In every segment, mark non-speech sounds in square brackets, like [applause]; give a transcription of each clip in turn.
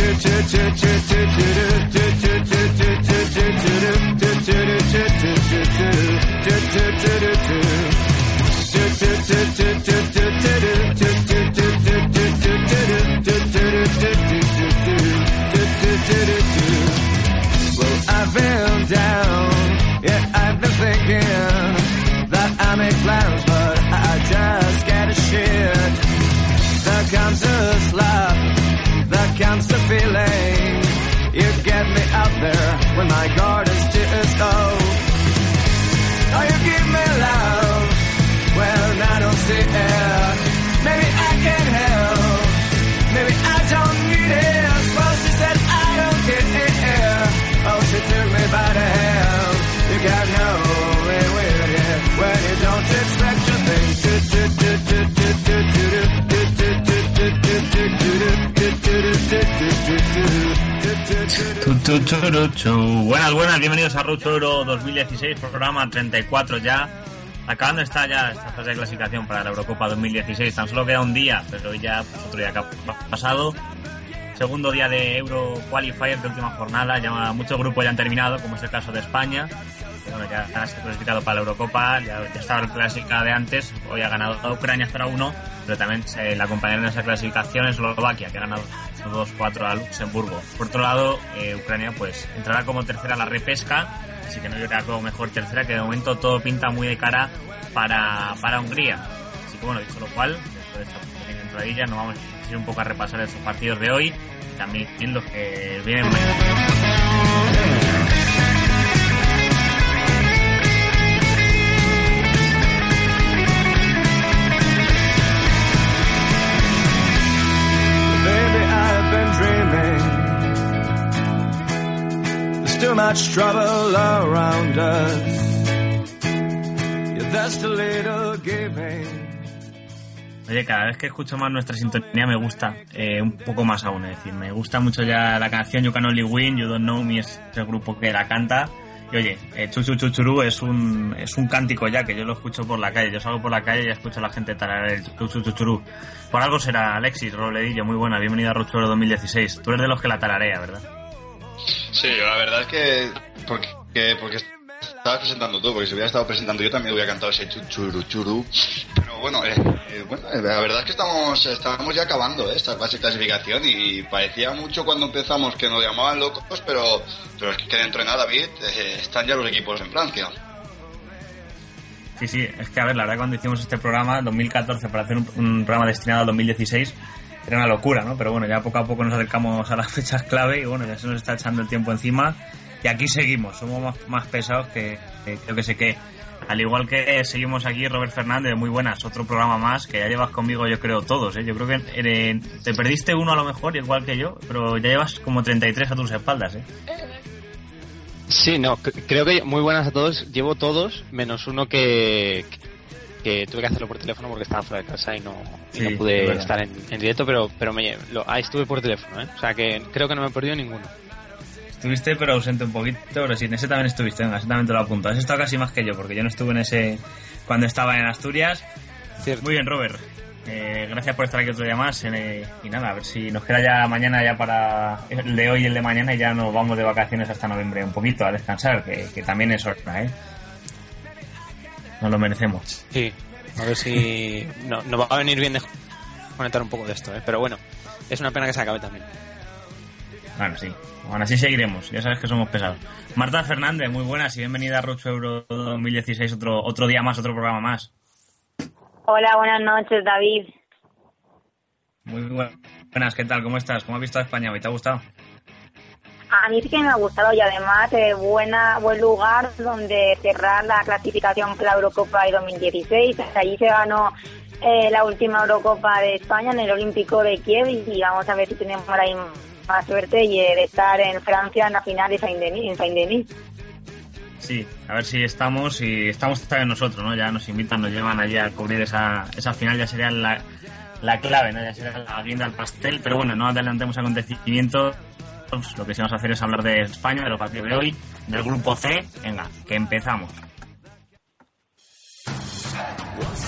do do do do do my guard is just low. Oh, you give me love when I don't see it. Maybe I can help. Maybe I don't need it. Well, she said I don't care. Oh, she took me by the hand. You got no way with it when you don't expect your thing. Tu, tu, churu, chu. Buenas, buenas, bienvenidos a Rucho Euro 2016, programa 34 ya. Acabando está ya esta fase de clasificación para la Eurocopa 2016. Tan solo queda un día, pero ya otro día que ha pasado. Segundo día de Euro Qualifier de última jornada. Ya muchos grupos ya han terminado, como es el caso de España. Bueno, ya está clasificado para la Eurocopa, ya, ya estaba el clásica de antes. Hoy ha ganado Ucrania hasta 1, pero también se la acompañaron en esa clasificación Eslovaquia, que ha ganado 2-4 a Luxemburgo. Por otro lado, eh, Ucrania pues entrará como tercera a la repesca, así que no queda como mejor tercera, que de momento todo pinta muy de cara para, para Hungría. Así que bueno, dicho lo cual, después de esta pequeña entradilla, nos vamos a ir un poco a repasar esos partidos de hoy y también los que vienen mañana. Too much trouble around us. Yeah, there's too little giving. Oye, cada vez que escucho más nuestra sintonía me gusta eh, un poco más aún, es decir, me gusta mucho ya la canción You Can Only Win, You Don't Know Me es el grupo que la canta. Y oye, eh, Chuchu Chuchurú es un, es un cántico ya que yo lo escucho por la calle. Yo salgo por la calle y escucho a la gente tararear el Chuchu Chuchurú. Por algo será Alexis Robledillo, muy buena, bienvenido a Ruchuelo 2016. Tú eres de los que la tararea, ¿verdad? Sí, la verdad es que porque, que- porque estabas presentando tú, porque si hubiera estado presentando yo también hubiera cantado ese chu- churu churu. Pero bueno, eh, eh, bueno, eh, la verdad es que estamos, estamos ya acabando eh, esta fase de clasificación y parecía mucho cuando empezamos que nos llamaban locos, pero, pero es que dentro de nada, David, están ya los equipos en Francia. Sí, sí, es que a ver, la verdad cuando hicimos este programa, en 2014, para hacer un, programa destinado al 2016, era una locura, ¿no? Pero bueno, ya poco a poco nos acercamos a las [laughs] fechas clave y bueno, ya se nos está echando el tiempo encima y aquí seguimos, somos más, pesados que, que creo que sé qué. Al igual que seguimos aquí, Robert Fernández, muy buenas, otro programa más que ya llevas conmigo, yo creo, todos, ¿eh? Yo creo que eh, te perdiste uno a lo mejor, igual que yo, pero ya llevas como 33 a tus espaldas, ¿eh? Sí, no, creo que muy buenas a todos. Llevo todos, menos uno que, que tuve que hacerlo por teléfono porque estaba fuera de casa y no, y no pude estar en, en directo, pero, pero me, lo, ahí estuve por teléfono, ¿eh? O sea que creo que no me he perdido ninguno. Estuviste pero ausente un poquito, pero sí, en ese también estuviste, venga, ese también te lo apunto. Has estado casi más que yo, porque yo no estuve en ese cuando estaba en Asturias. Cierto. Muy bien, Robert. Eh, gracias por estar aquí otro día más. eh, y nada, a ver si nos queda ya mañana ya para el de hoy y el de mañana y ya nos vamos de vacaciones hasta noviembre un poquito a descansar, que, que también es hora, ¿eh? Nos lo merecemos. Sí, a ver si no, nos va a venir bien desconectar un poco de esto, ¿eh? Pero bueno, es una pena que se acabe también. Bueno, sí. Bueno, así seguiremos. Ya sabes que somos pesados. Marta Fernández, muy buenas y bienvenida a Rucho Euro 2016, otro, otro día más, otro programa más. Hola, buenas noches, David. Muy buenas, ¿qué tal? ¿Cómo estás? ¿Cómo has visto a España hoy? ¿Te ha gustado? A mí sí que me ha gustado y además eh, buena buen lugar donde cerrar la clasificación para la Eurocopa de 2016. Allí se ganó eh, la última Eurocopa de España en el Olímpico de Kiev y vamos a ver si tenemos ahí más suerte y de estar en Francia en la final de Saint-Denis. Sí, a ver si estamos y estamos también nosotros, ¿no? Ya nos invitan, nos llevan allí a cubrir esa, esa final, ya sería la, la clave, ¿no? Ya sería la guinda al pastel, pero bueno, no adelantemos acontecimientos. Lo que sí vamos a hacer es hablar de España, de los partidos de hoy, del grupo C. Venga, que empezamos.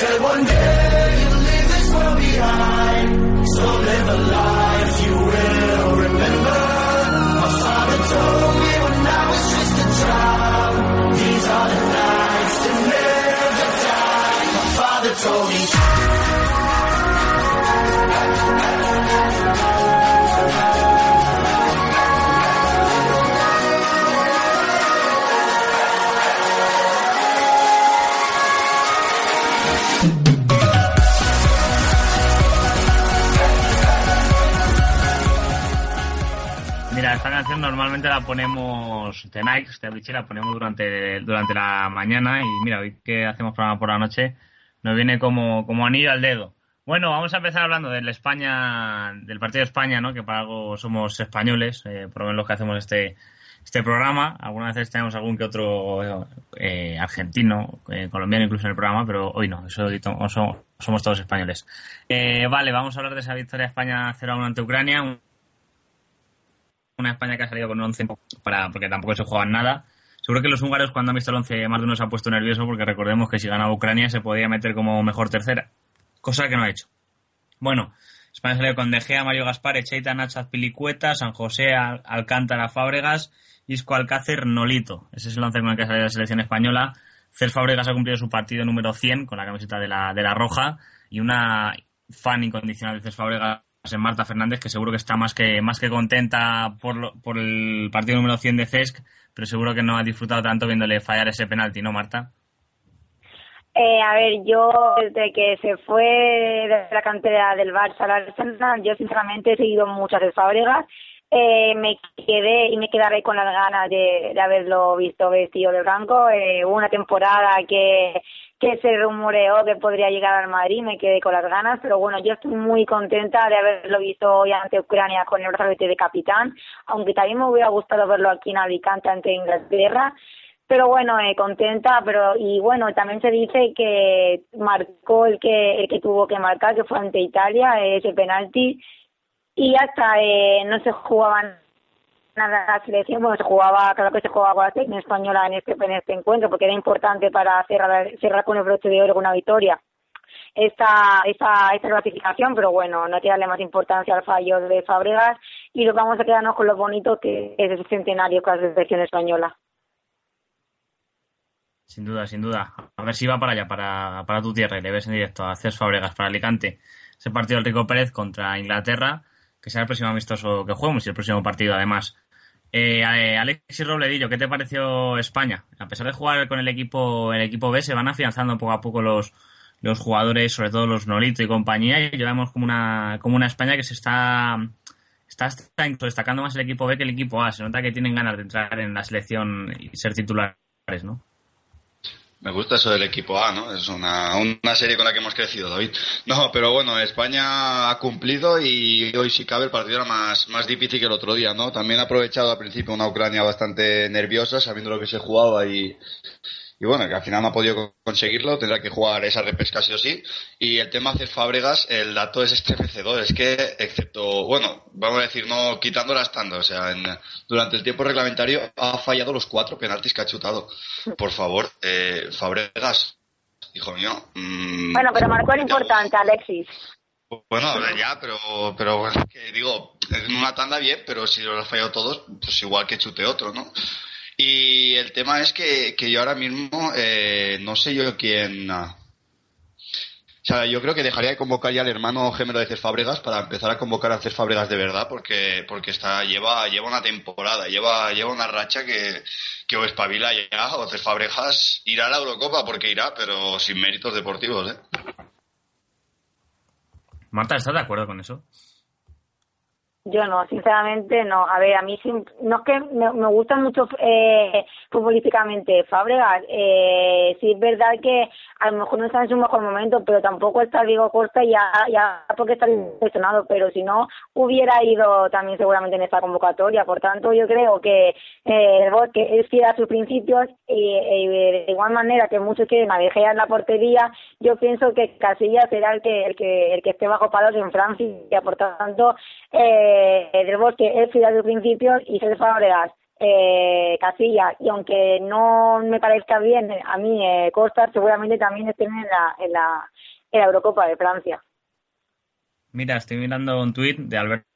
Said one day you'll leave this world behind, so live a life you will remember. My father told me when I was just a child, these are the nights that never die. My father told me. Esta canción normalmente la ponemos de Nike, esta biche la ponemos durante, durante la mañana y mira, hoy que hacemos programa por la noche nos viene como, como anillo al dedo. Bueno, vamos a empezar hablando del España, del partido de España, ¿no? Que para algo somos españoles, eh, por lo menos los que hacemos este, este programa. Algunas veces tenemos algún que otro eh, argentino, eh, colombiano incluso en el programa, pero hoy no, eso, somos, todos españoles. Eh, vale, vamos a hablar de esa victoria de España 0-1 ante Ucrania. Una España que ha salido con un 11 para, porque tampoco se juegan nada. Seguro que los húngaros cuando han visto el 11 más de uno se ha puesto nervioso porque recordemos que si ganaba Ucrania se podía meter como mejor tercera, cosa que no ha hecho. Bueno, España salió con De Gea, Mario Gaspar, Echeita, Nacho Azpilicueta, San José, Al- Alcántara, Fábregas, Isco Alcácer, Nolito. Ese es el once con el que ha salido la selección española. Cés Fábregas ha cumplido su partido número 100 con la camiseta de la, de la Roja y una fan incondicional de Cés Fábregas en Marta Fernández, que seguro que está más que, más que contenta por, lo- por el partido número 100 de Cesc, pero seguro que no ha disfrutado tanto viéndole fallar ese penalti, ¿no, Marta? Eh, a ver, yo desde que se fue de la cantera del Barça al Arsenal, yo sinceramente he seguido muchas de Fábregas. Eh, me quedé y me quedaré con las ganas de, de haberlo visto vestido de blanco. Eh, hubo una temporada que, que se rumoreó que podría llegar al Madrid, me quedé con las ganas, pero bueno, yo estoy muy contenta de haberlo visto hoy ante Ucrania con el brazalete de capitán, aunque también me hubiera gustado verlo aquí en Alicante ante Inglaterra pero bueno, eh, contenta, pero y bueno, también se dice que marcó el que el que tuvo que marcar, que fue ante Italia, ese penalti, y hasta eh, no se jugaban nada selección, bueno, se jugaba, claro que se jugaba la selección española en este, en este encuentro, porque era importante para cerrar, cerrar con el broche de oro con una victoria esta, esta, esta clasificación, pero bueno, no hay darle más importancia al fallo de Fabregas y nos vamos a quedarnos con lo bonito que es ese centenario con la selección española. Sin duda, sin duda. A ver si va para allá, para, para tu tierra, y le ves en directo a Cés Fábregas para Alicante. Ese partido del Rico Pérez contra Inglaterra, que será el próximo amistoso que juguemos y el próximo partido además. Eh, Alexis Robledillo, ¿qué te pareció España? A pesar de jugar con el equipo, el equipo B, se van afianzando poco a poco los, los jugadores, sobre todo los Nolito y compañía, y llevamos como una, como una España que se está, está, está destacando más el equipo B que el equipo A. Se nota que tienen ganas de entrar en la selección y ser titulares, ¿no? Me gusta eso del equipo A, ¿no? Es una, una serie con la que hemos crecido, David. No, pero bueno, España ha cumplido y hoy si cabe el partido era más, más difícil que el otro día, ¿no? También ha aprovechado al principio una Ucrania bastante nerviosa, sabiendo lo que se jugaba y, y bueno, que al final no ha podido conseguirlo, tendrá que jugar esa repesca sí o sí. Y el tema hacer Fábregas, el dato es estremecedor, es que excepto, bueno, vamos a decir, no quitando las tandas, o sea, en, durante el tiempo reglamentario ha fallado los cuatro penaltis que ha chutado. Por favor, eh, Fábregas, hijo mío. mm, Bueno, pero marcó el importante, Alexis. Bueno, ya, pero, pero bueno, que digo, en una tanda bien, pero si los has fallado todos, pues igual que chute otro, ¿no? Y el tema es que, que yo ahora mismo eh, no sé yo quién. ah, O sea, yo creo que dejaría de convocar ya al hermano gemelo de Cés Fábregas para empezar a convocar a Cés Fábregas de verdad, porque, porque está, lleva, lleva una temporada, lleva, lleva una racha que, que o espabila ya, o Cés Fábregas irá a la Eurocopa porque irá, pero sin méritos deportivos, ¿eh? Marta, ¿estás de acuerdo con eso? Yo no, sinceramente no. A ver, a mí no es que me, me gusta mucho eh, futbolísticamente Fábregas. Eh, sí es verdad que a lo mejor no está en su mejor momento, pero tampoco está Diego Costa ya, ya porque está lesionado. Pero si no, hubiera ido también seguramente en esta convocatoria. Por tanto, yo creo que eh, el Bosque es fiel a sus principios y, y de igual manera que muchos quieren a la portería, yo pienso que Casillas será el que, el que, el que esté bajo palos en Francia. Por tanto, eh, del Bosque es fiel a sus principios y César Fábregas eh, Casillas y aunque no me parezca bien a mí eh, Costa seguramente también estén en la, en la Eurocopa de Francia. Mira, estoy mirando un tuit de Alberto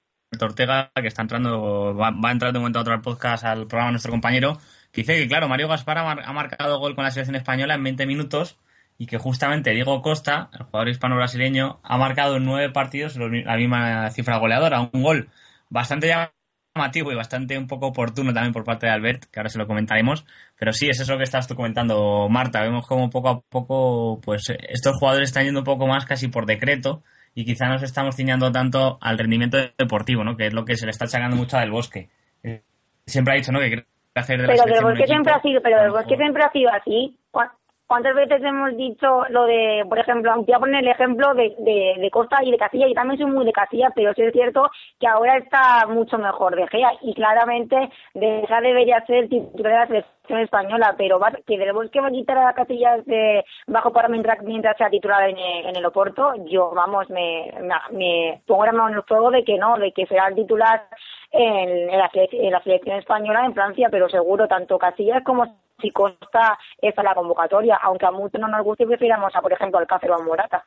Ortega que está entrando, va, va a entrar de momento a otro podcast, al programa nuestro compañero, que dice que, claro, Mario Gaspar ha, mar- ha marcado gol con la selección española en 20 minutos y que justamente Diego Costa, el jugador hispano-brasileño, ha marcado en nueve partidos la misma cifra goleadora, un gol bastante llamativo y bastante un poco oportuno también por parte de Albert, que ahora se lo comentaremos, pero sí, es eso que estás tú comentando, Marta, vemos como poco a poco, pues estos jugadores están yendo un poco más casi por decreto y quizá nos estamos ciñando tanto al rendimiento deportivo, ¿no? Que es lo que se le está achacando mucho al Bosque. Eh, Siempre ha dicho, ¿no? Que quiere hacer de la pero del Bosque siempre ha sido pero a del Bosque siempre ha sido así ¿Cuá- ¿Cuántas veces hemos dicho lo de, por ejemplo, voy a poner el ejemplo de, de, de Costa y de Casilla, y también soy muy de Casilla, pero sí es cierto que ahora está mucho mejor De Gea, y claramente De Gea debería ser titular de la selección española, pero va, que del Bosque va a quitar a Casillas de bajo para mientras, mientras sea titular en, en el Oporto, yo, vamos, me, me, me pongo la mano en el fuego de que no, de que será el titular en, en la, en la selección española en Francia, pero seguro tanto Casillas como si Costa está en la convocatoria, aunque a muchos no nos guste, prefiramos a, por ejemplo, al Cáceres o a Morata.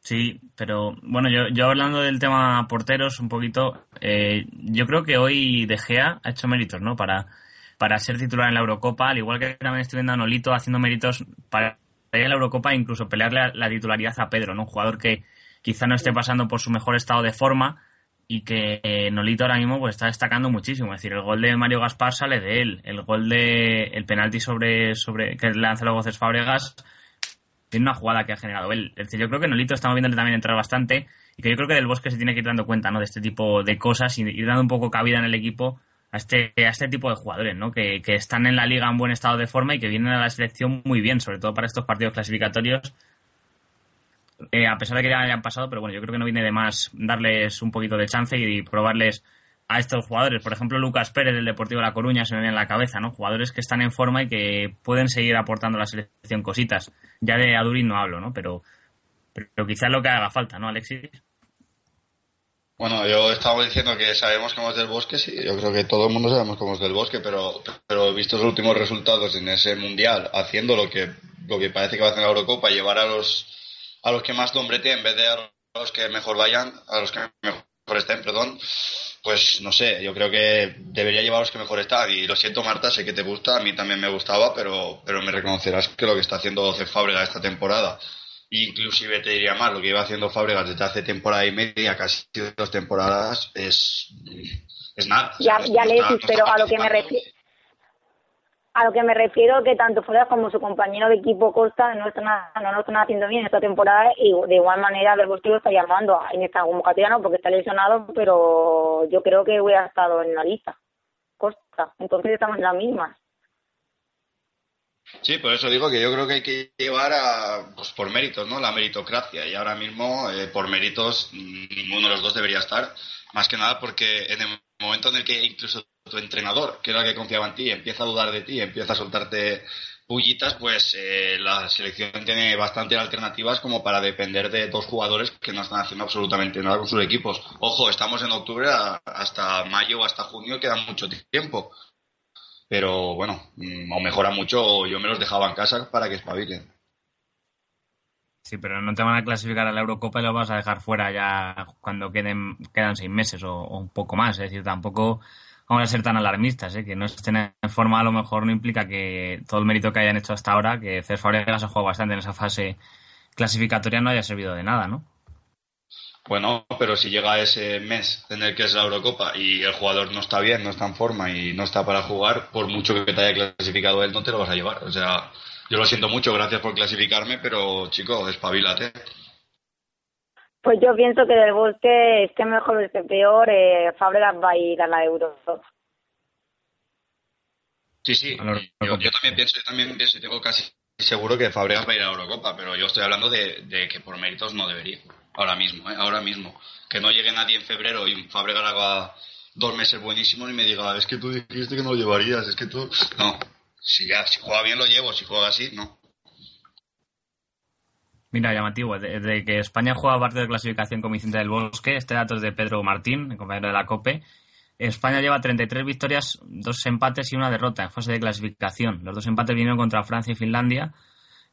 Sí, pero bueno, yo, yo hablando del tema porteros un poquito, eh, yo creo que hoy De Gea ha hecho méritos, ¿no? Para, para ser titular en la Eurocopa, al igual que también estoy viendo a Nolito haciendo méritos para ir a la Eurocopa e incluso pelearle la, la titularidad a Pedro, ¿no? Un jugador que quizá no esté pasando por su mejor estado de forma y que eh, Nolito ahora mismo pues está destacando muchísimo. Es decir, el gol de Mario Gaspar sale de él, el gol de el penalti sobre, sobre que lanza luego Cés Fábregas tiene una jugada que ha generado él. Es decir, yo creo que Nolito estamos viéndole también entrar bastante y que yo creo que del Bosque se tiene que ir dando cuenta ¿no? de este tipo de cosas y ir dando un poco cabida en el equipo a este, a este tipo de jugadores, ¿no? Que, que están en la liga en buen estado de forma y que vienen a la selección muy bien, sobre todo para estos partidos clasificatorios. Eh, a pesar de que ya hayan pasado, pero bueno, yo creo que no viene de más darles un poquito de chance y probarles a estos jugadores. Por ejemplo, Lucas Pérez del Deportivo de La Coruña se me viene en la cabeza, ¿no? Jugadores que están en forma y que pueden seguir aportando a la selección cositas. Ya de Adurín no hablo, ¿no? Pero, pero quizás lo que haga falta, ¿no, Alexis? Bueno, yo estaba diciendo que sabemos cómo es del bosque, sí, yo creo que todo el mundo sabemos cómo es del bosque, pero, pero visto los últimos resultados en ese mundial, haciendo lo que, lo que parece que va a hacer la Eurocopa, llevar a los, a los que más nombre tienen en vez de a los que mejor vayan, a los que mejor estén, perdón, pues no sé, yo creo que debería llevar a los que mejor están. Y lo siento, Marta, sé que te gusta, a mí también me gustaba, pero, pero me reconocerás que lo que está haciendo Fábrega esta temporada, inclusive te diría más, lo que iba haciendo Fábregas desde hace temporada y media, casi dos temporadas, es, es nada. Ya, ya le pero a lo que me refiero a lo que me refiero que tanto fuera como su compañero de equipo Costa no están, no lo están haciendo bien esta temporada y de igual manera del Bosque lo está llamando en esta convocatoria no porque está lesionado pero yo creo que hubiera estado en la lista Costa entonces estamos en la misma Sí, por eso digo que yo creo que hay que llevar a, pues por méritos, ¿no? La meritocracia. Y ahora mismo, eh, por méritos, ninguno de los dos debería estar. Más que nada porque en el momento en el que incluso tu entrenador, que era el que confiaba en ti, empieza a dudar de ti, empieza a soltarte pullitas, pues eh, la selección tiene bastantes alternativas como para depender de dos jugadores que no están haciendo absolutamente nada con sus equipos. Ojo, estamos en octubre, hasta mayo o hasta junio queda mucho tiempo. Pero bueno, mm, o mejora mucho o yo me los dejaba en casa para que espabilen. Sí, pero no te van a clasificar a la Eurocopa y lo vas a dejar fuera ya cuando queden quedan seis meses o un poco más. Es decir, tampoco vamos a ser tan alarmistas, ¿eh? que no estén en forma a lo mejor no implica que todo el mérito que hayan hecho hasta ahora, que Cés Fabregas ha jugado bastante en esa fase clasificatoria, no haya servido de nada, ¿no? Bueno, pero si llega ese mes en el que es la Eurocopa y el jugador no está bien, no está en forma y no está para jugar, por mucho que te haya clasificado él, no te lo vas a llevar. O sea, yo lo siento mucho, gracias por clasificarme, pero chico, espabilate. Pues yo pienso que del bosque esté mejor o esté peor, eh, Fabregas va a ir a la Euro. Sí, sí, yo, también pienso, yo también pienso y tengo casi seguro que Fabregas va a ir a la Eurocopa, pero yo estoy hablando de, de que por méritos no debería. Ahora mismo, ¿eh? ahora mismo. Que no llegue nadie en febrero y Fabregas haga dos meses buenísimos y me diga, es que tú dijiste que no lo llevarías, es que tú... No, si ya, si juega bien lo llevo, si juega así, no. Mira, llamativo, desde que España juega parte de clasificación con Vicente del Bosque, este dato es de Pedro Martín, el compañero de la COPE. España lleva 33 victorias, dos empates y una derrota en fase de clasificación. Los dos empates vinieron contra Francia y Finlandia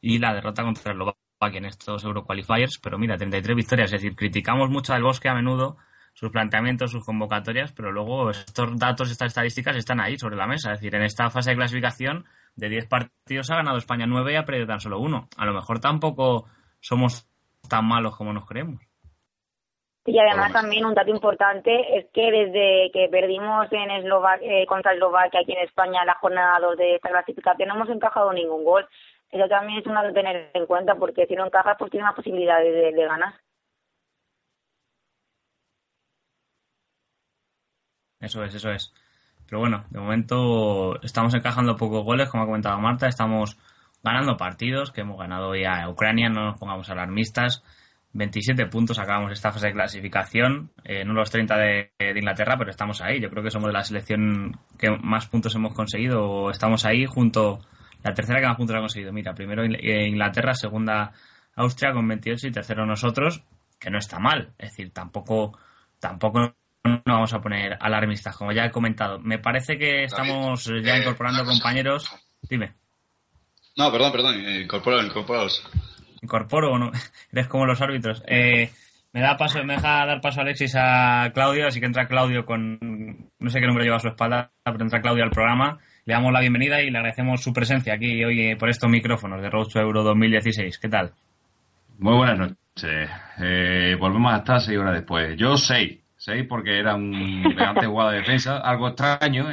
y la derrota contra Eslovaquia en estos Euroqualifiers. Pero mira, 33 victorias, es decir, criticamos mucho al Bosque a menudo sus planteamientos, sus convocatorias, pero luego estos datos, estas estadísticas están ahí sobre la mesa. Es decir, en esta fase de clasificación de 10 partidos ha ganado España 9 y ha perdido tan solo uno. A lo mejor tampoco somos tan malos como nos creemos. Y además también un dato importante es que desde que perdimos en Eslova- eh, contra Eslovaquia aquí en España en la jornada 2 de esta clasificación no hemos encajado ningún gol. Eso también es una de tener en cuenta porque si no encajas pues tienes más posibilidades de, de ganar. Eso es, eso es. Pero bueno, de momento estamos encajando pocos goles, como ha comentado Marta, estamos ganando partidos, que hemos ganado hoy a Ucrania, no nos pongamos alarmistas. 27 puntos acabamos esta fase de clasificación, eh, no los 30 de, de Inglaterra, pero estamos ahí. Yo creo que somos la selección que más puntos hemos conseguido, o estamos ahí junto, la tercera que más puntos ha conseguido. Mira, primero eh, Inglaterra, segunda Austria con 28 y tercero nosotros, que no está mal. Es decir, tampoco, tampoco no vamos a poner alarmistas, como ya he comentado. Me parece que estamos ya eh, incorporando compañeros. Dime, No, perdón, perdón, eh, incorporados. ¿incorporo o no? [laughs] Eres como los árbitros. Eh, me da paso, me deja dar paso Alexis a Claudio, así que entra Claudio con, no sé qué número lleva a su espalda, pero entra Claudio al programa. Le damos la bienvenida y le agradecemos su presencia aquí hoy eh, por estos micrófonos de Road to Euro 2016. ¿Qué tal? Muy buenas noches. Eh, volvemos a estar seis horas después. Yo seis. Seis porque era un elegante jugada de defensa. Algo extraño.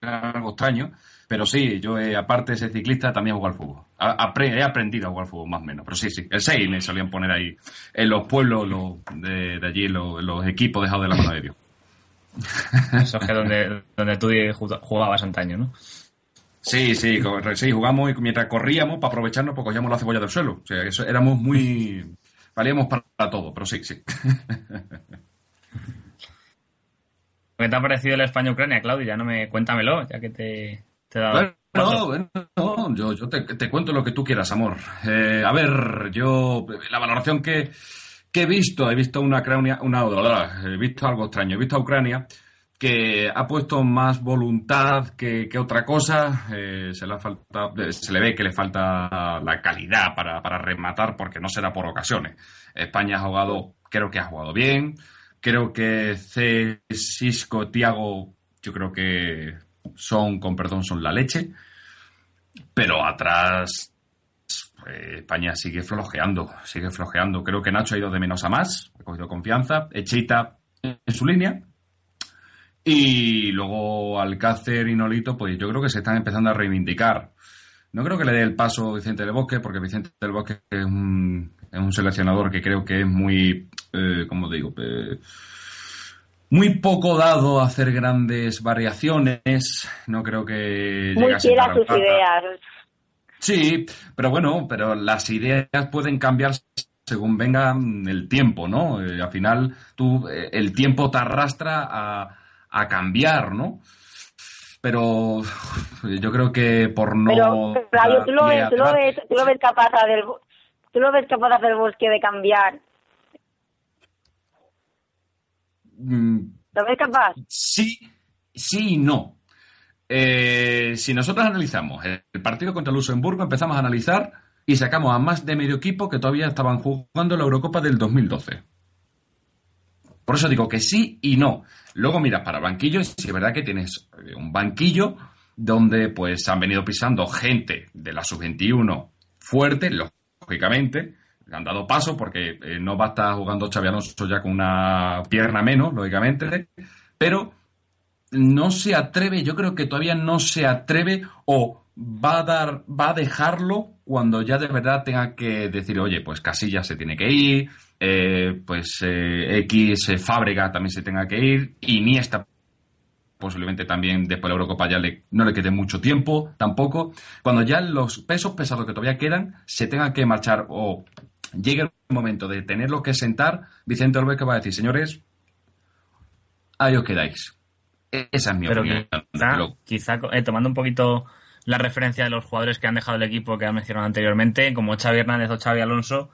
Era algo extraño. Pero sí, yo eh, aparte de ser ciclista también juego al fútbol. A- he aprendido a jugar al fútbol más o menos. Pero sí, sí. El 6 me solían poner ahí en los pueblos los, de, de allí, los, los equipos dejados de la mano de Dios. [laughs] Eso es que donde, donde tú jugabas antaño, ¿no? Sí, sí, sí, jugamos y mientras corríamos para aprovecharnos, pues cogíamos la cebolla del suelo. O sea, eso éramos muy. Valíamos para todo, pero sí, sí. [laughs] ¿Qué te ha parecido el España-Ucrania, Claudio? Ya no me... Cuéntamelo, ya que te, te. Bueno, bueno, no, yo, yo te, te cuento lo que tú quieras, amor. Eh, a ver, yo, la valoración que, que he visto, he visto una Ucrania, una, he visto algo extraño, he visto a Ucrania que ha puesto más voluntad que, que otra cosa, eh, se, le ha falta, se le ve que le falta la calidad para, para rematar porque no será por ocasiones. España ha jugado, creo que ha jugado bien, creo que C, Cisco, Tiago, yo creo que son, con perdón, son la leche. Pero atrás eh, España sigue flojeando, sigue flojeando. Creo que Nacho ha ido de menos a más, ha cogido confianza. Echita en su línea. Y luego Alcácer y Nolito, pues yo creo que se están empezando a reivindicar. No creo que le dé el paso Vicente del Bosque, porque Vicente del Bosque es un, seleccionador que creo que es muy, eh, ¿cómo digo? Eh, muy poco dado a hacer grandes variaciones. No creo que Muy fiel a sus ideas. Sí, pero bueno, pero las ideas pueden cambiar según venga el tiempo, ¿no? Eh, al final, tú, eh, el tiempo te arrastra a, a cambiar, ¿no? Pero [sighs] yo creo que por no. Pero, Claudio, ¿tú lo, ves, tú, lo ves, tú lo ves capaz de hacer, tú lo ves capaz de hacer bosque de cambiar. Mm, ¿Lo ves capaz? Sí, sí y no. Eh, si nosotros analizamos el partido contra Luxemburgo, empezamos a analizar y sacamos a más de medio equipo que todavía estaban jugando la Eurocopa del 2012. Por eso digo que sí y no. Luego miras para el banquillo y si es verdad que tienes eh, un banquillo donde pues han venido pisando gente de la sub-21 fuerte, lógicamente, han dado paso porque eh, no va a estar jugando Xavi Alonso ya con una pierna menos, lógicamente, pero no se atreve, yo creo que todavía no se atreve o va a dar, va a dejarlo cuando ya de verdad tenga que decir, oye, pues Casilla se tiene que ir, eh, pues eh, X Fábrega también se tenga que ir, Iniesta posiblemente también después de la Eurocopa ya no le quede mucho tiempo tampoco. Cuando ya los pesos pesados que todavía quedan se tengan que marchar o llegue el momento de tenerlos que sentar, Vicente Orbe que va a decir, señores, ahí os quedáis. E-, esa es mi Pero opinión. quizá, Lo- quizá, eh, tomando un poquito la referencia de los jugadores que han dejado el equipo que han mencionado anteriormente, como Xavi Hernández o Xavi Alonso,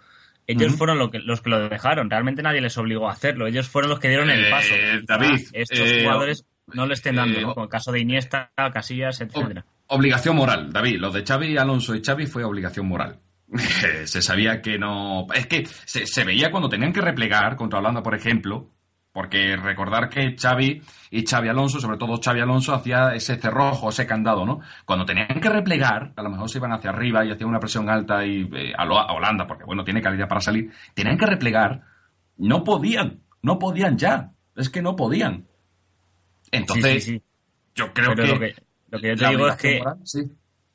ellos fueron lo que- los que lo dejaron. Realmente nadie les obligó a hacerlo. Ellos fueron los que dieron el Eh, paso. David, estos eh, jugadores no le estén dando, ¿no? como el caso de Iniesta, Casillas, etcétera. Obligación moral, David. Lo de Xavi Alonso y Xavi fue obligación moral. [laughs] se sabía que no. Es que se, se veía cuando tenían que replegar contra Holanda, por ejemplo. Porque recordar que Xavi y Xavi Alonso, sobre todo Xavi Alonso, hacía ese cerrojo, ese candado, ¿no? Cuando tenían que replegar, a lo mejor se iban hacia arriba y hacían una presión alta y eh, a, lo- a Holanda, porque bueno, tiene calidad para salir, tenían que replegar, no podían, no podían ya. Es que no podían. Entonces, Sí, sí, sí. yo creo que. lo que, lo que yo te digo es que,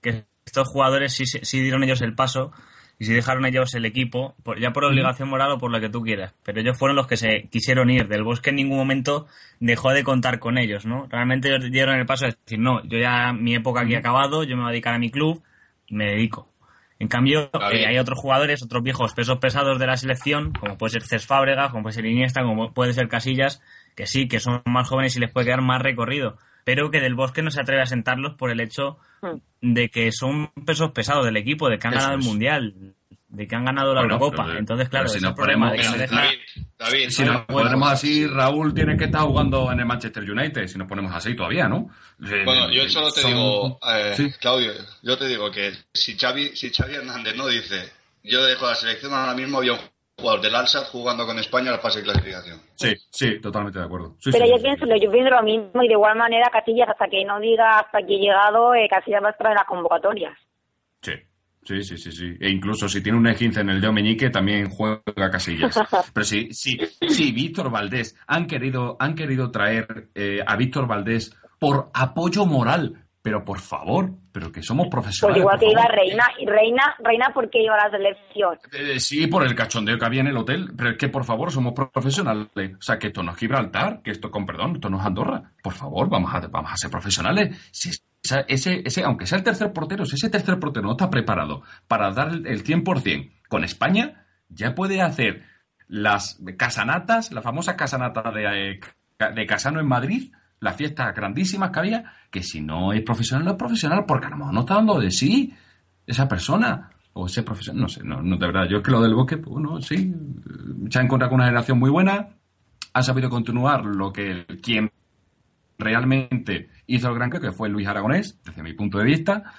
que estos jugadores sí, sí dieron ellos el paso y sí dejaron ellos el equipo, por- ya por obligación moral o por lo que tú quieras. Pero ellos fueron los que se quisieron ir. Del bosque en ningún momento dejó de contar con ellos, ¿no? Realmente ellos dieron el paso de decir, no, yo ya mi época aquí ha acabado, yo me voy a dedicar a mi club y me dedico. En cambio, eh, hay otros jugadores, otros viejos pesos pesados de la selección, como puede ser Cés Fábregas, como puede ser Iniesta, como puede ser Casillas, que sí, que son más jóvenes y les puede quedar más recorrido. Pero que del bosque no se atreve a sentarlos por el hecho de que son pesos pesados del equipo, de que han Eso ganado el. Mundial, de que han ganado la Bueno, Eurocopa. pero- Entonces, claro, si nos de ponemos- que no deja- David, David, Si nos David, ponemos así, Raúl tiene que estar jugando en el Manchester United, si nos ponemos así todavía, ¿no? Eh, Bueno, yo solo te son- digo, eh, Sí. Claudio, yo te digo que si Xavi, si Xavi Hernández no dice, yo dejo la selección ahora mismo, había un jugador del Alsat jugando con España la fase de clasificación. Sí, sí, totalmente de acuerdo. Sí, Pero sí, yo sí. pienso, lo- yo pienso lo mismo y de igual manera Casillas hasta que no diga hasta aquí he llegado, eh, Casillas va a estar en las convocatorias. Sí, sí, sí, sí, sí. E incluso si tiene un E15 en el dedo meñique, también juega casillas. [laughs] Pero sí, sí, sí, Víctor Valdés. Han querido, han querido traer eh, a Víctor Valdés por apoyo moral. Pero por favor, pero que somos Pues profesionales. igual por que iba. Reina, y Reina, Reina porque iba a la selección. Eh, sí, por el cachondeo que había en el hotel, pero es que por favor somos profesionales. O sea, que esto no es Gibraltar, que esto, con perdón, esto no es Andorra. Por favor, vamos a, vamos a ser profesionales. Si ese, ese, aunque sea el tercer portero, si ese tercer portero no está preparado para dar el, el 100% con España, ya puede hacer las casanatas, la famosa casanata de, eh, de Casano en Madrid, las fiestas grandísimas que había, que si no es profesional, no es profesional, porque a lo mejor no está dando de sí esa persona o ese profesional, no sé, no, no de verdad. Yo es que lo del bosque, pues bueno, sí, se ha encontrado con una generación muy buena, ha sabido continuar lo que quien realmente hizo el gran que fue Luis Aragonés, desde mi punto de vista,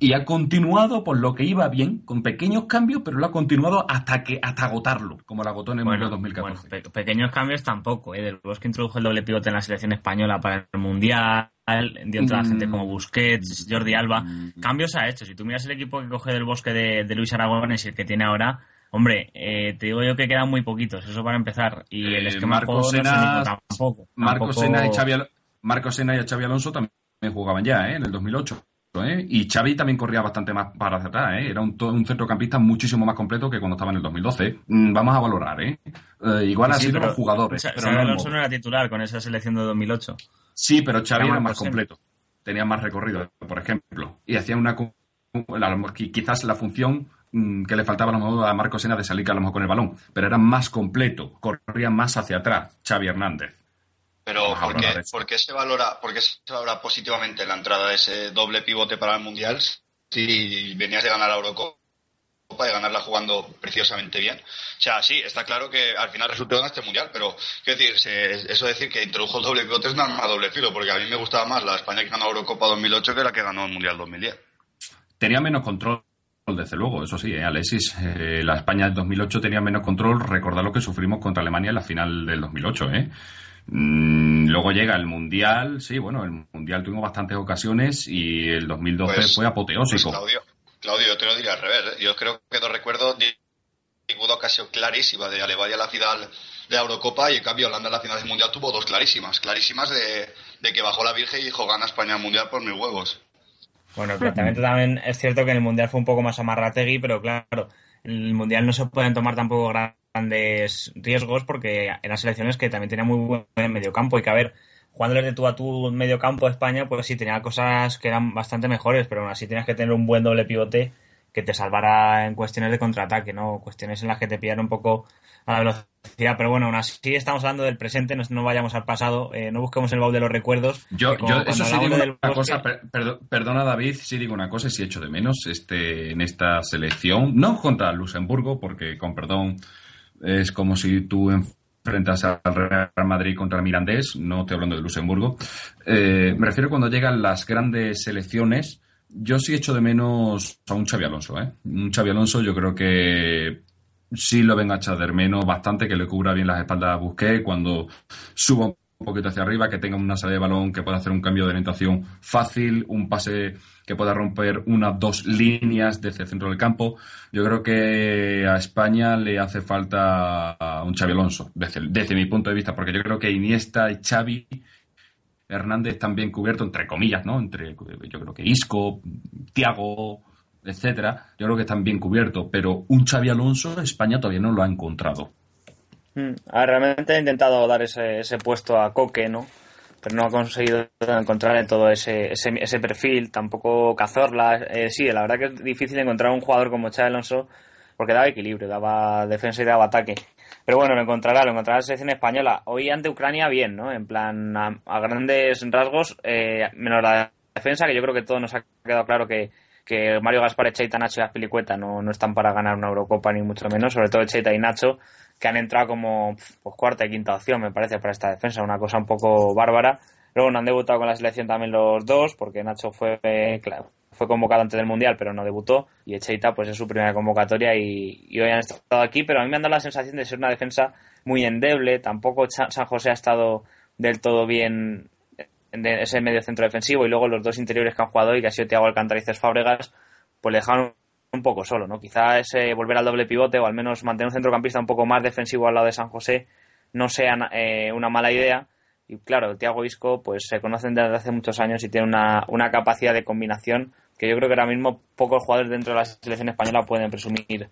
y ha continuado por lo que iba bien, con pequeños cambios, pero lo ha continuado hasta que hasta agotarlo, como lo agotó en el Bueno, Mundial 2014. bueno, pe- pequeños cambios tampoco, ¿eh? Del Bosque introdujo el doble pivote en la selección española para el Mundial, dio entrada Mm. gente como Busquets, Jordi Alba. Cambios ha hecho. Si tú miras el equipo que coge del Bosque de, de Luis Aragones y el que tiene ahora, hombre, eh, te digo yo que quedan muy poquitos, eso para empezar. Y el Eh, esquema de Marco no Sena- tampoco. Marco Tampoco- Sena y Xavi, Al- Marco Sena y Xavi Alonso también jugaban ya, ¿eh? En el 2008. ¿Eh? Y Xavi también corría bastante más para hacia atrás, ¿eh? Era un, centrocampista muchísimo más completo que cuando estaba en el 2012. Mm, vamos a valorar, ¿eh? Eh, igual Sí, sido pero los jugadores. Pero no Alonso no era titular con esa selección de 2008. Sí, pero Xavi Era más completo. Tenía más recorrido, por ejemplo. Y hacía una... quizás la función mm, que le faltaba a lo mejor a Marco Sena de salir a lo mejor con el balón. Pero era más completo. Corría más hacia atrás, Xavi Hernández. Pero Vamos a ¿por qué, de por se valora, por qué se valora positivamente la entrada de ese doble pivote para el Mundial si venías de ganar la Eurocopa y ganarla jugando preciosamente bien? O sea, sí, está claro que al final resultó en este Mundial, pero quiero decir, se- eso de decir que introdujo el doble pivote es un arma doble filo, porque a mí me gustaba más la España que ganó Eurocopa 2008 que la que ganó el Mundial 2010. tenía menos control desde luego, eso sí, ¿eh? Alexis, eh, la España del 2008 tenía menos control, recordad lo que sufrimos contra Alemania en la final del 2008, ¿eh? Mm, luego llega el Mundial, sí, bueno, el Mundial tuvimos bastantes ocasiones y el 2012 Pues- fue apoteósico. Pues, Claudio, Claudio, yo te lo diría al revés. ¿eh? Yo creo que no recuerdo ni- ninguna ocasión clarísima de Alemania a la final de la Eurocopa y en cambio Holanda en la final del Mundial tuvo dos clarísimas, clarísimas de, de que bajó la Virgen y dijo gana España el Mundial por mil huevos. Bueno, el planteamiento también es cierto que en el Mundial fue un poco más amarrategui, pero claro, en el Mundial no se pueden tomar tampoco grandes riesgos porque eran selecciones que también tenían muy buen mediocampo y que a ver, jugándoles de tú a tú mediocampo de España, pues sí, tenía cosas que eran bastante mejores, pero aún así tenías que tener un buen doble pivote que te salvara en cuestiones de contraataque, ¿no? Cuestiones en las que te pillan un poco a la velocidad. Pero bueno, aún así estamos hablando del presente, no, no vayamos al pasado, eh, no busquemos el baúl de los recuerdos. Yo, yo eso sí digo una bosque- cosa, per- perdo- perdona David, sí digo una cosa, sí echo de menos este, en esta selección, no contra Luxemburgo, porque con perdón es como si tú enfrentas al Real Madrid contra el Mirandés, no estoy hablando de Luxemburgo. Eh, me refiero cuando llegan las grandes selecciones, yo sí echo de menos a un Xavi Alonso, ¿eh? Un Xavi Alonso yo creo que sí lo venga a echar de menos bastante, que le cubra bien las espaldas a Busquets cuando suba un poquito hacia arriba, que tenga una salida de balón que pueda hacer un cambio de orientación fácil, un pase que pueda romper unas dos líneas desde el centro del campo. Yo creo que a España le hace falta un Xavi Alonso, desde, desde mi punto de vista, porque yo creo que Iniesta y Xavi Hernández están bien cubiertos, entre comillas, ¿no? Entre, yo creo que Isco, Tiago, etcétera, yo creo que están bien cubiertos, pero un Xavi Alonso España todavía no lo ha encontrado. Mm, a ver, realmente he intentado dar ese, ese puesto a Coque, ¿no? Pero no ha conseguido encontrar en todo ese, ese, ese perfil, tampoco Cazorla. Eh, sí, la verdad que es difícil encontrar un jugador como Xavi Alonso porque daba equilibrio, daba defensa y daba ataque. Pero bueno, lo encontrará, lo encontrará la selección española. Hoy ante Ucrania bien, ¿no? En plan, a, grandes rasgos, eh, menos la defensa, que yo creo que todo nos ha quedado claro que, que Mario Gaspar, Echeita, Nacho y Aspilicueta no, no están para ganar una Eurocopa, ni mucho menos, sobre todo Echeita y Nacho, que han entrado como pues, cuarta y quinta opción, me parece, para esta defensa, una cosa un poco bárbara. Luego no han debutado con la selección también los dos, porque Nacho fue, eh, claro, fue convocado antes del Mundial, pero no debutó, y Echeita pues es su primera convocatoria y, y hoy han estado aquí, pero a mí me han dado la sensación de ser una defensa muy endeble, tampoco San José ha estado del todo bien en ese medio centro defensivo y luego los dos interiores que han jugado hoy, que ha sido Thiago Alcántara y Cés Fábregas, pues le dejaron un poco solo, ¿no? Quizás ese volver al doble pivote o al menos mantener un centrocampista un poco más defensivo al lado de San José no sea eh, una mala idea. Y claro, Thiago Isco, pues se conocen desde hace muchos años y tiene una, una capacidad de combinación que yo creo que ahora mismo pocos jugadores dentro de la selección española pueden presumir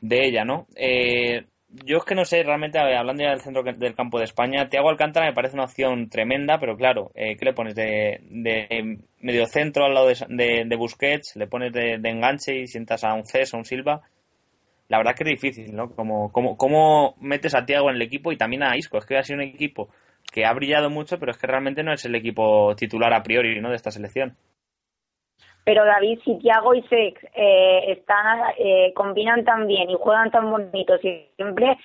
de ella, ¿no? Eh, yo es que no sé, realmente, a hablando ya del centro del campo de España, Thiago Alcántara me parece una opción tremenda, pero claro, eh, ¿qué le pones? De, de medio centro al lado de, de, Busquets, le pones de, enganche y sientas a un Cés o un Silva. La verdad que es difícil, ¿no? Como, como, cómo metes a Thiago en el equipo y también a Isco. Es que ha sido un equipo que ha brillado mucho, pero es que realmente no es el equipo titular a priori, ¿no? De esta selección. Pero David, si Thiago y Sex eh, están, eh, combinan tan bien y juegan tan bonito siempre,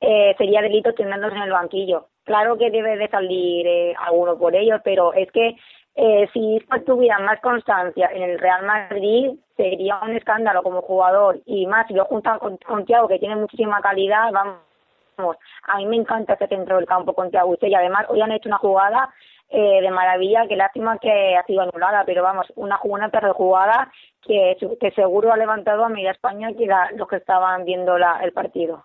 eh, sería delito tenerlos en el banquillo. Claro que debe de salir eh, alguno por ellos, pero es que eh, si tuviera más constancia en el Real Madrid, sería un escándalo como jugador. Y más, si lo juntan con, con Thiago, que tiene muchísima calidad, vamos. A mí me encanta este centro del campo con Thiago y además hoy han hecho una jugada eh, de maravilla, que lástima que ha sido anulada, pero vamos, una, una jugada que, que seguro ha levantado a media España era los que estaban viendo la, el partido.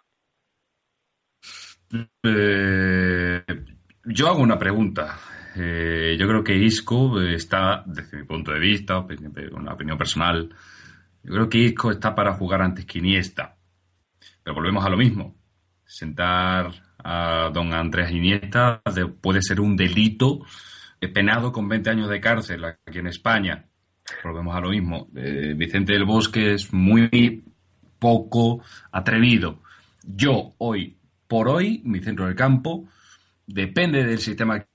Eh, yo hago una pregunta. Eh, yo creo que Isco está, desde mi punto de vista, una opinión personal, yo creo que Isco está para jugar antes que Iniesta. Pero volvemos a lo mismo. Sentar a don Andrés Iniesta de- puede ser un delito penado con 20 años de cárcel aquí en España. Volvemos a lo mismo. Eh, Vicente del Bosque es muy poco atrevido. Yo hoy, por hoy, mi centro del campo, depende del sistema que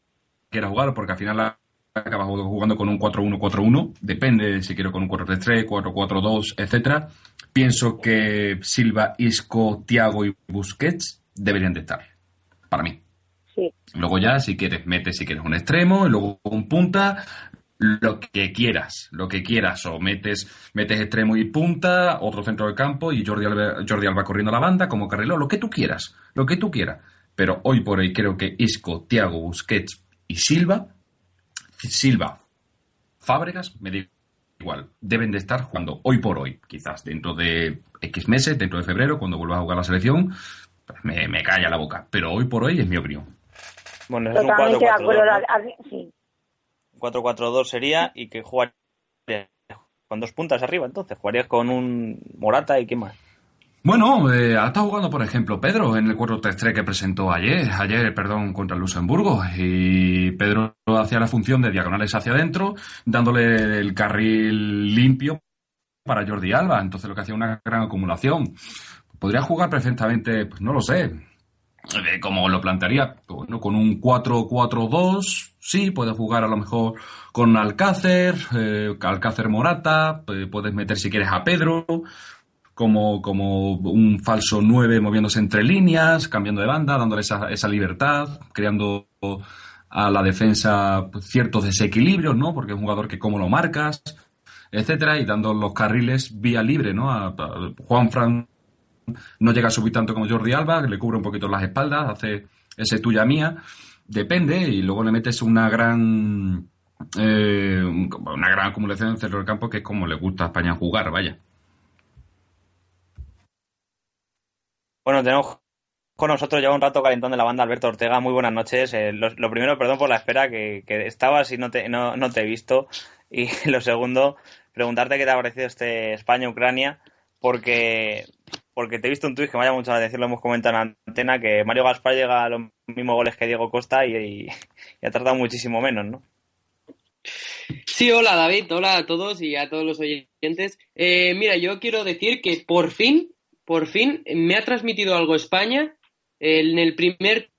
quiera jugar, porque al final acaba jugando con un 4-1-4-1, depende de si quiero con un 4-3-3, 4-4-2, etcétera. Pienso que Silva, Isco, Tiago y Busquets deberían de estar, para mí. Sí. Luego ya, si quieres, metes si quieres un extremo, y luego un punta, lo que quieras, lo que quieras, o metes, metes extremo y punta, otro centro del campo y Jordi Alba, Jordi Alba corriendo la banda como carrilero, lo que tú quieras, lo que tú quieras. Pero hoy por hoy creo que Isco, Thiago, Busquets y Silva, Silva, Fábregas, me da igual, deben de estar jugando hoy por hoy, quizás dentro de X meses, dentro de febrero, cuando vuelva a jugar la selección, pues me, me calla la boca. Pero hoy por hoy es mi opinión. Bueno, es un Totalmente de 4-4-2. acuerdo. a- a- Sí. 4-4-2 sería y que jugarías con dos puntas arriba, entonces jugarías con un Morata y qué más. Bueno, eh, ha estado jugando, por ejemplo, Pedro en el 4-3-3 que presentó ayer, ayer, perdón, contra Luxemburgo. Y Pedro hacía la función de diagonales hacia adentro, dándole el carril limpio para Jordi Alba. Entonces lo que hacía una gran acumulación. Podría jugar perfectamente, pues no lo sé, como lo plantearía, bueno, con un 4-4-2, sí, puedes jugar a lo mejor con Alcácer, eh, Alcácer Morata, eh, puedes meter si quieres a Pedro, como, como un falso 9 moviéndose entre líneas, cambiando de banda, dándole esa, esa libertad, creando a la defensa pues, ciertos desequilibrios, ¿no? Porque es un jugador que cómo lo marcas, etcétera, y dando los carriles vía libre, ¿no? A, Juan Fran no llega a subir tanto como Jordi Alba, le cubre un poquito las espaldas, hace ese tuya mía, depende, y luego le metes una gran eh, una gran acumulación en el centro del campo que es como le gusta a España jugar, vaya. Bueno, tenemos con nosotros ya un rato calentón de la banda Alberto Ortega. Muy buenas noches. Eh, lo, primero, perdón por la espera, que, que estabas y no te, no, te he visto. Y [laughs] lo segundo, preguntarte qué te ha parecido este España-Ucrania, porque, porque te he visto un tuit que me ha llamado mucho la atención, lo hemos comentado en la antena, que Mario Gaspar llega a los mismos goles que Diego Costa y, y- y ha tardado muchísimo menos, ¿no? Sí, hola David, hola a todos y a todos los oyentes. Eh, mira, yo quiero decir que por fin, por fin me ha transmitido algo España en el primer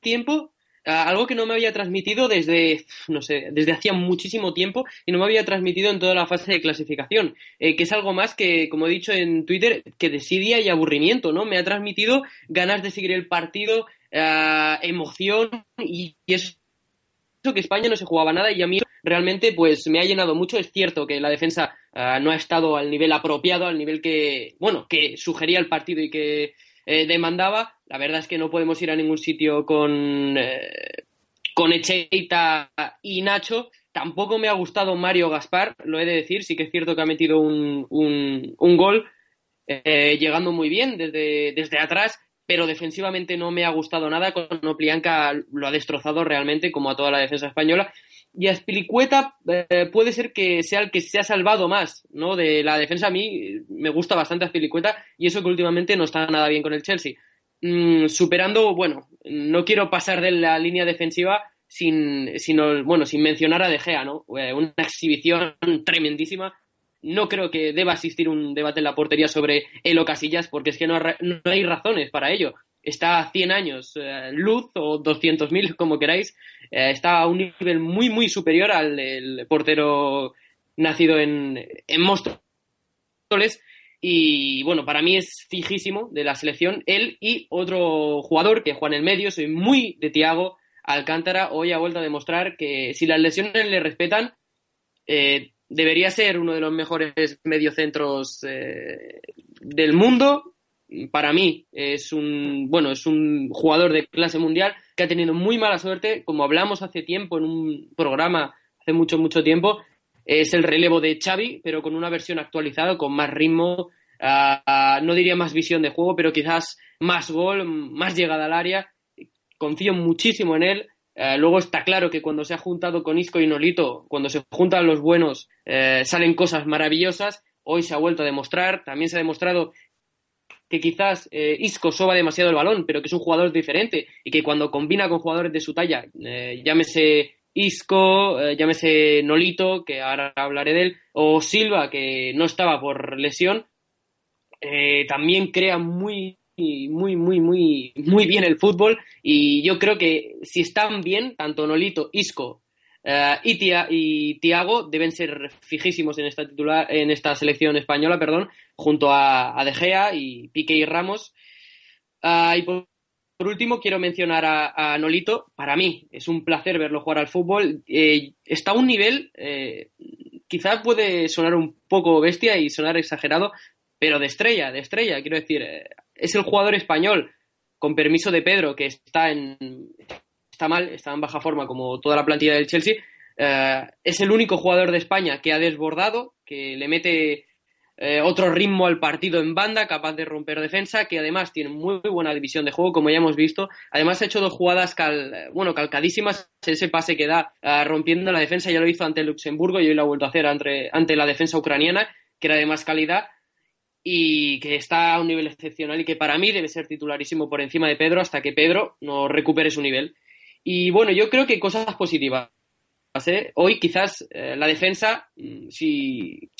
tiempo, algo que no me había transmitido desde, no sé, desde hacía muchísimo tiempo y no me había transmitido en toda la fase de clasificación, eh, que es algo más que, como he dicho en Twitter, que desidia y aburrimiento, ¿no? Me ha transmitido ganas de seguir el partido, eh, emoción y, y eso que España no se jugaba nada y a mí realmente pues me ha llenado mucho. Es cierto que la defensa ah, no ha estado al nivel apropiado, al nivel que, bueno, que sugería el partido y que eh, demandaba. La verdad es que no podemos ir a ningún sitio con, eh, con Echeita y Nacho. Tampoco me ha gustado Mario Gaspar, lo he de decir. Sí que es cierto que ha metido un, un, un gol eh, llegando muy bien desde, desde atrás, pero defensivamente no me ha gustado nada. Con Oplianca lo ha destrozado realmente, como a toda la defensa española. Y a Spilicueta eh, puede ser que sea el que se ha salvado más ¿no? de la defensa. A mí me gusta bastante a Spilicueta y eso que últimamente no está nada bien con el Chelsea. Mm, superando, bueno, no quiero pasar de la línea defensiva sin, bueno, sin mencionar a De Gea, ¿no? Eh, una exhibición tremendísima. No creo que deba existir un debate en la portería sobre Elo Casillas, porque es que no, no hay razones para ello. Está a 100 años eh, luz o 200.000, [laughs] como queráis. Eh, está a un nivel muy, muy superior al del portero nacido en, en. Y bueno, para mí es fijísimo de la selección él y otro jugador que juega en el medio. Soy muy de Tiago Alcántara. Hoy ha vuelto a demostrar que si las lesiones le respetan, eh, debería ser uno de los mejores mediocentros del mundo. Para mí es un bueno es un jugador de clase mundial que ha tenido muy mala suerte, como hablamos hace tiempo en un programa hace mucho mucho tiempo. Es el relevo de Xavi, pero con una versión actualizada, con más ritmo, ah, no diría más visión de juego, pero quizás más gol, más llegada al área. Confío muchísimo en él. Eh, luego está claro que cuando se ha juntado con Isco y Nolito, cuando se juntan los buenos, eh, salen cosas maravillosas. Hoy se ha vuelto a demostrar. También se ha demostrado que quizás eh, Isco soba demasiado el balón, pero que es un jugador diferente y que cuando combina con jugadores de su talla, eh, llámese Isco, eh, llámese Nolito, que ahora hablaré de él, o Silva, que no estaba por lesión, también crea muy, muy, muy, muy, muy bien el fútbol. Y yo creo que si están bien, tanto Nolito, Isco eh, y, Tia- y Tiago deben ser fijísimos en esta titular, en esta selección española, perdón, junto a, De Gea y Piqué y Ramos. Ah, y por por último, quiero mencionar a, Nolito. Para mí es un placer verlo jugar al fútbol. Eh, está a un nivel, eh, quizás puede sonar un poco bestia y sonar exagerado, pero de estrella, de estrella. Quiero decir, eh, es el jugador español, con permiso de Pedro, que está en está mal, está en baja forma como toda la plantilla del Chelsea. es el único jugador de España que ha desbordado, que le mete eh, otro ritmo al partido en banda, capaz de romper defensa, que además tiene muy, buena división de juego, como ya hemos visto. Además ha hecho dos jugadas bueno, calcadísimas, ese pase que da ah, rompiendo la defensa, ya lo hizo ante Luxemburgo y hoy lo ha vuelto a hacer ante, ante la defensa ucraniana, que era de más calidad y que está a un nivel excepcional y que para mí debe ser titularísimo por encima de Pedro hasta que Pedro no recupere su nivel. Y bueno, yo creo que cosas positivas. ¿eh? Hoy quizás eh, la defensa, mm, si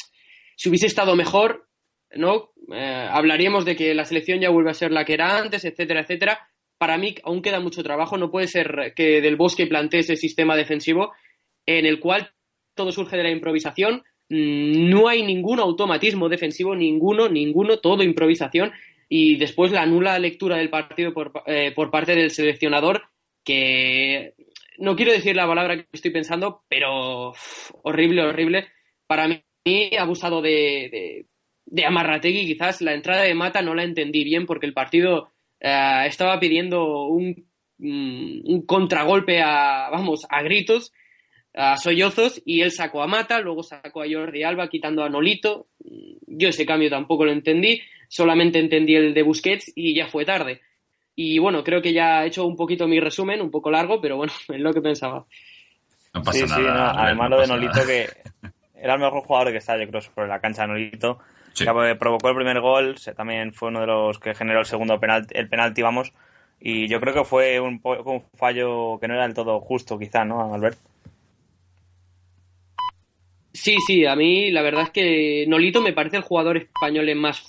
si hubiese estado mejor, ¿no? Eh, hablaríamos de que la selección ya vuelve a ser la que era antes, etcétera, etcétera. Para mí aún queda mucho trabajo. No puede ser que Del Bosque plantee ese sistema defensivo en el cual todo surge de la improvisación. Mm, no hay ningún automatismo defensivo, ninguno, ninguno, todo improvisación. Y después la nula lectura del partido por, eh, por parte del seleccionador, que no quiero decir la palabra que estoy pensando, pero horrible, horrible. Para mí abusado de, de, de, Amarrategui. Quizás la entrada de Mata no la entendí bien porque el partido eh, estaba pidiendo un, mm, un, contragolpe a, vamos, a gritos, a sollozos, y él sacó a Mata, luego sacó a Jordi Alba quitando a Nolito. Yo ese cambio tampoco lo entendí, solamente entendí el de Busquets y ya fue tarde. Y bueno, creo que ya he hecho un poquito mi resumen, un poco largo, pero bueno, [laughs] es lo que pensaba. No pasa nada. además lo de Nolito que era el mejor jugador que está, yo creo, sobre la cancha Nolito. Que provocó el primer gol, también fue uno de los que generó el segundo penalti, el penalti, vamos. Y yo creo que fue un, un fallo que no era del todo justo, quizá, ¿no, Albert? Sí, sí, a mí la verdad es que Nolito me parece el jugador español en más,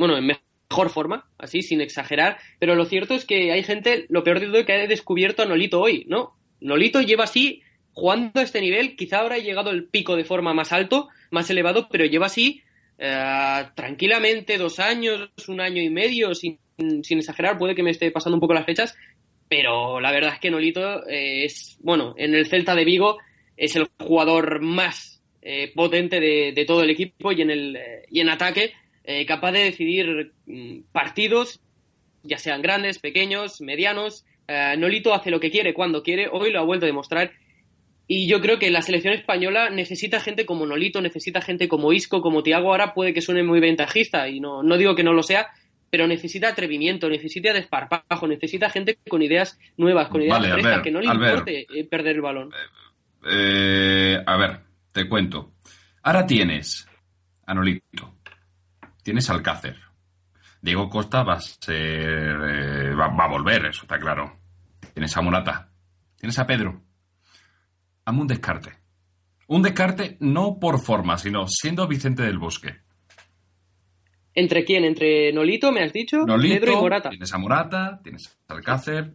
bueno, en mejor forma, así, sin exagerar, pero lo cierto es que hay gente, lo peor de todo, que ha descubierto a Nolito hoy, ¿no? Nolito lleva así jugando a este nivel, quizá ahora ha llegado el pico de forma más alto, más elevado, pero lleva así eh, tranquilamente dos años, un año y medio, sin, sin, exagerar, puede que me esté pasando un poco las fechas, pero la verdad es que Nolito eh, es, bueno, en el Celta de Vigo es el jugador más eh, potente de, todo el equipo y en, el, y en ataque, capaz de decidir mm, partidos, ya sean grandes, pequeños, medianos. Nolito hace lo que quiere cuando quiere, hoy lo ha vuelto a demostrar y yo creo que la selección española necesita gente como Nolito, necesita gente como Isco, como Tiago. Ahora puede que suene muy ventajista y no, no digo que no lo sea, pero necesita atrevimiento, necesita desparpajo, necesita gente con ideas nuevas, con ideas frescas, que no le importe eh, perder el balón. Eh, a ver, te cuento. Ahora tienes a Nolito, tienes Alcácer. Diego Costa va a ser. Eh, va, va, a volver, eso está claro. Tienes a Morata, tienes a Pedro Hazme un descarte. Un descarte no por forma, sino siendo Vicente del Bosque. ¿Entre quién? ¿Entre Nolito, me has dicho? Nolito, Pedro y Morata. Tienes a Morata, tienes a Alcácer,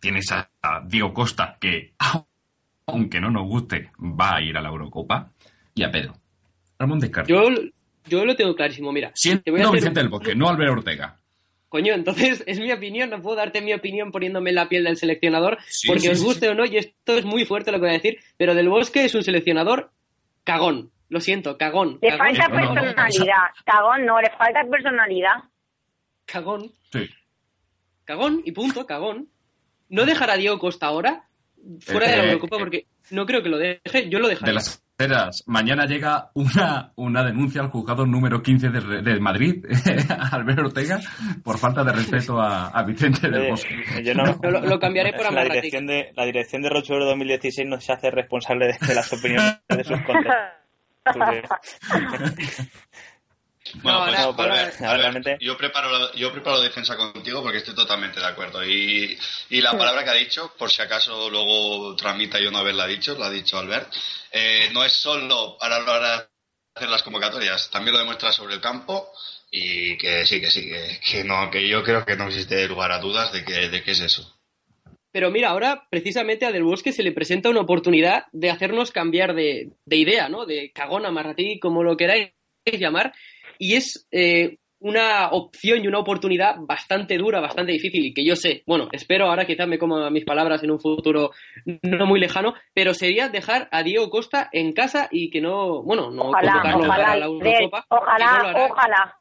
tienes a, Diego Costa, que aunque no nos guste, va a ir a la Eurocopa, y a Pedro. Hazme un descarte. Yo, yo lo tengo clarísimo, mira. Siendo Vicente del Bosque, no Albert Ortega. Coño, entonces es mi opinión, no puedo darte mi opinión poniéndome en la piel del seleccionador, porque os guste o no, y esto es muy fuerte lo que voy a decir, pero Del Bosque es un seleccionador cagón, lo siento, cagón. Le falta personalidad, cagón no, le falta personalidad. Cagón. Sí. Cagón y punto, cagón. ¿No dejará Diego Costa ahora? Fuera de la eh, Eurocopa, eh, porque no creo que lo deje, yo lo dejaría. Mañana llega una, una denuncia al juzgado número 15 de, Madrid, [laughs] Albert Ortega, por falta de respeto a, Vicente del Bosque. yo no, lo, cambiaré por la dirección de La dirección de Rochuelo 2016 no se hace responsable de, las opiniones de sus contextos. [laughs] Bueno, pues, realmente... yo, preparo la, yo preparo defensa contigo porque estoy totalmente de acuerdo. Y, y la palabra que ha dicho, por si acaso luego transmita yo no haberla dicho, la ha dicho Albert, eh, no es solo para hacer las convocatorias, también lo demuestra sobre el campo y que sí, que sí, que, no, que yo creo que no existe lugar a dudas de que, de qué es eso. Pero mira, ahora precisamente a Del Bosque se le presenta una oportunidad de hacernos cambiar de, de idea, ¿no? De cagón, amarratí, como lo queráis llamar, y es eh, una opción y una oportunidad bastante dura, bastante difícil y que yo sé, bueno, espero ahora quizás me coma mis palabras en un futuro no muy lejano, pero sería dejar a Diego Costa en casa y que no, bueno, no Ojalá, convocarlo ojalá, para la Eurocopa, que no lo ojalá, hará, ojalá.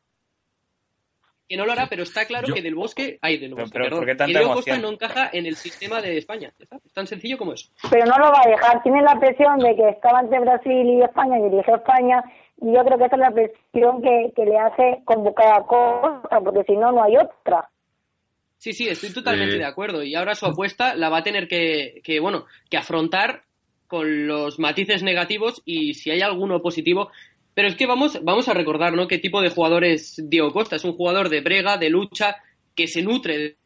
que no lo hará, pero está claro Yo- que del Bosque, ay, del Bosque, pero perdón, ¿por qué que Diego Costa no encaja en el sistema de España, ¿ya está? es tan sencillo como eso. Pero no lo va a dejar. Tiene la presión de que estaba entre Brasil y España y dirigió España. Y yo creo que esa es la presión que, que le hace convocar a Costa, porque si no, no hay otra. Sí, sí, estoy totalmente Eh, de acuerdo. Y ahora su apuesta la va a tener que, que, bueno, que afrontar con los matices negativos y si hay alguno positivo. Pero es que vamos, vamos a recordar, ¿no? Qué tipo de jugador es Diego Costa. Es un jugador de brega, de lucha, que se nutre de,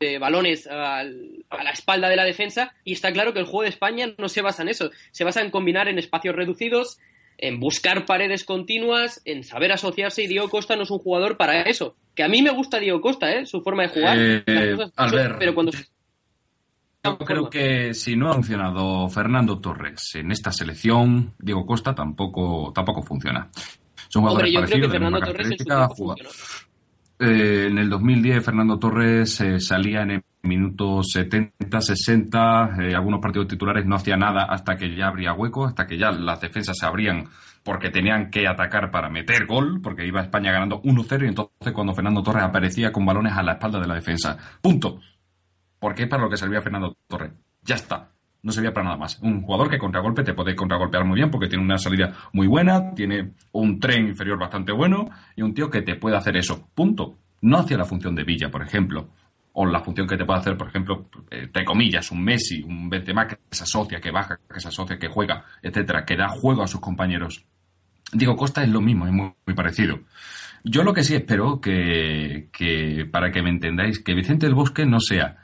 de balones al- a la espalda de la defensa. Y está claro que el juego de España no se basa en eso. Se basa en combinar en espacios reducidos, en buscar paredes continuas, en saber asociarse. Y Diego Costa no es un jugador para eso. Que a mí me gusta Diego Costa, ¿eh? Su forma de jugar. Eh, cosas- Albert, pero cuando Yo creo que si no ha funcionado Fernando Torres en esta selección, Diego Costa tampoco, tampoco funciona. Son Hombre, jugadores yo creo que parecidos, de Fernando Torres en. Eh, en el 2010 Fernando Torres eh, salía en el minuto 70, 60, eh, algunos partidos titulares no hacía nada hasta que ya habría hueco, hasta que ya las defensas se abrían porque tenían que atacar para meter gol, porque iba España ganando 1-0 y entonces cuando Fernando Torres aparecía con balones a la espalda de la defensa. Punto. Porque es para lo que servía Fernando Torres. Ya está. No servía para nada más. Un jugador que contragolpe te puede contragolpear muy bien porque tiene una salida muy buena, tiene un tren inferior bastante bueno y un tío que te puede hacer eso. Punto. No hacía la función de Villa, por ejemplo. O la función que te puede hacer, por ejemplo, eh, entre comillas, un Messi, un Benzema que se asocia, que baja, que se asocia, que juega, etcétera, que da juego a sus compañeros. Diego Costa es lo mismo, es muy, parecido. Yo lo que sí espero que, que, para que me entendáis, que Vicente del Bosque no sea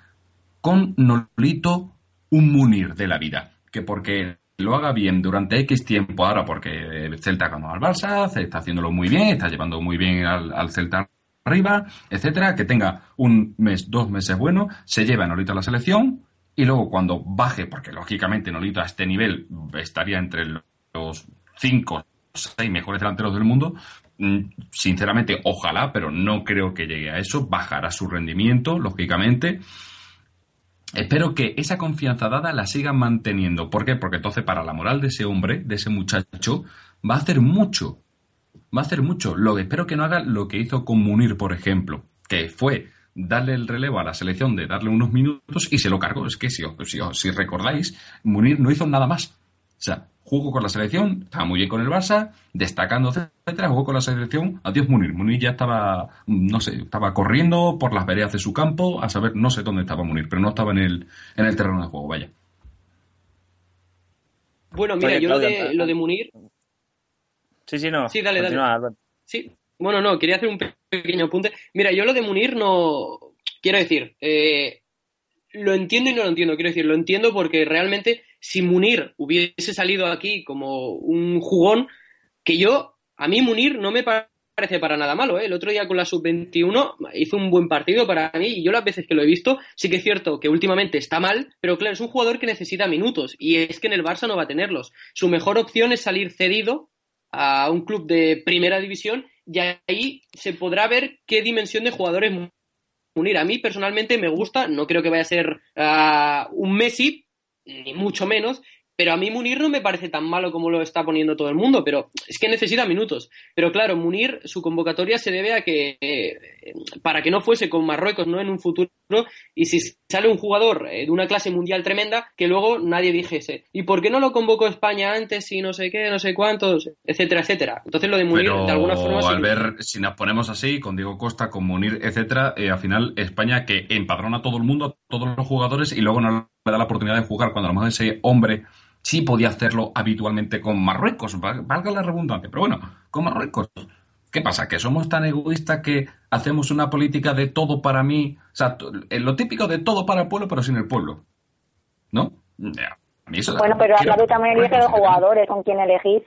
con Nolito un Munir de la vida. Que porque lo haga bien durante X tiempo ahora, porque el Celta ganó al Barça, está haciéndolo muy bien, está llevando muy bien al Celta arriba, etcétera, que tenga un mes, dos meses bueno, se lleva a Nolito a la selección y luego cuando baje, porque lógicamente Nolito a este nivel estaría entre los cinco seis mejores delanteros del mundo. Mm, Sinceramente, ojalá, pero no creo que llegue a eso. Bajará su rendimiento, lógicamente. Espero que esa confianza dada la sigan manteniendo. ¿Por qué? Porque entonces para la moral de ese hombre, de ese muchacho, va a hacer mucho. Va a hacer mucho. Lo espero que no haga lo que hizo con Munir, por ejemplo, que fue darle el relevo a la selección de darle unos minutos y se lo cargó. Es que si, os- si, si recordáis, Munir no hizo nada más. O sea, jugó con la selección, estaba muy bien con el Barça, destacando, etcétera, jugó con la selección, adiós Munir. Munir ya estaba, no sé, estaba corriendo por las veredas de su campo, a saber, no sé dónde estaba Munir, pero no estaba en el, en el terreno de juego, vaya. Bueno, mira, Oye, yo lo de, lo de Munir, Sí, sí, no. Sí, dale, dale. Albert. Sí, bueno, no, quería hacer un pe- pequeño apunte. Mira, yo lo de Munir no. Quiero decir, eh, lo entiendo y no lo entiendo. Quiero decir, lo entiendo porque realmente si Munir hubiese salido aquí como un jugón, que yo, a mí Munir no me pa- parece para nada malo. ¿eh? El otro día con la sub-21 hizo un buen partido para mí y yo las veces que lo he visto, sí que es cierto que últimamente está mal, pero claro, es un jugador que necesita minutos y es que en el Barça no va a tenerlos. Su mejor opción es salir cedido a un club de primera división y ahí se podrá ver qué dimensión de jugadores unir. A mí personalmente me gusta, no creo que vaya a ser ah, un Messi, ni mucho menos, pero a mí Munir no me parece tan malo como lo está poniendo todo el mundo, pero es que necesita minutos. Pero claro, Munir, su convocatoria se debe a que, eh, para que no fuese con Marruecos, ¿no? En un futuro, y si sale un jugador eh, de una clase mundial tremenda, que luego nadie dijese, ¿y por qué no lo convocó España antes y no sé qué, no sé cuántos, etcétera, etcétera? Entonces lo de Munir, Pero de alguna forma... al ver, si nos ponemos así, con Diego Costa, con Munir, etcétera, eh, al final España que empadrona a todo el mundo, a todos los jugadores, y luego no le da la oportunidad de jugar cuando a lo mejor ese hombre sí podía hacerlo habitualmente con Marruecos, val- valga la redundancia, pero bueno, con Marruecos. ¿Qué pasa? ¿Que somos tan egoístas que hacemos una política de todo para mí? O sea, eh, lo típico de todo para el pueblo, pero sin el pueblo. ¿No? A mí eso- Bueno, pero quiero- Atlabi también elige los jugadores con quien elegís.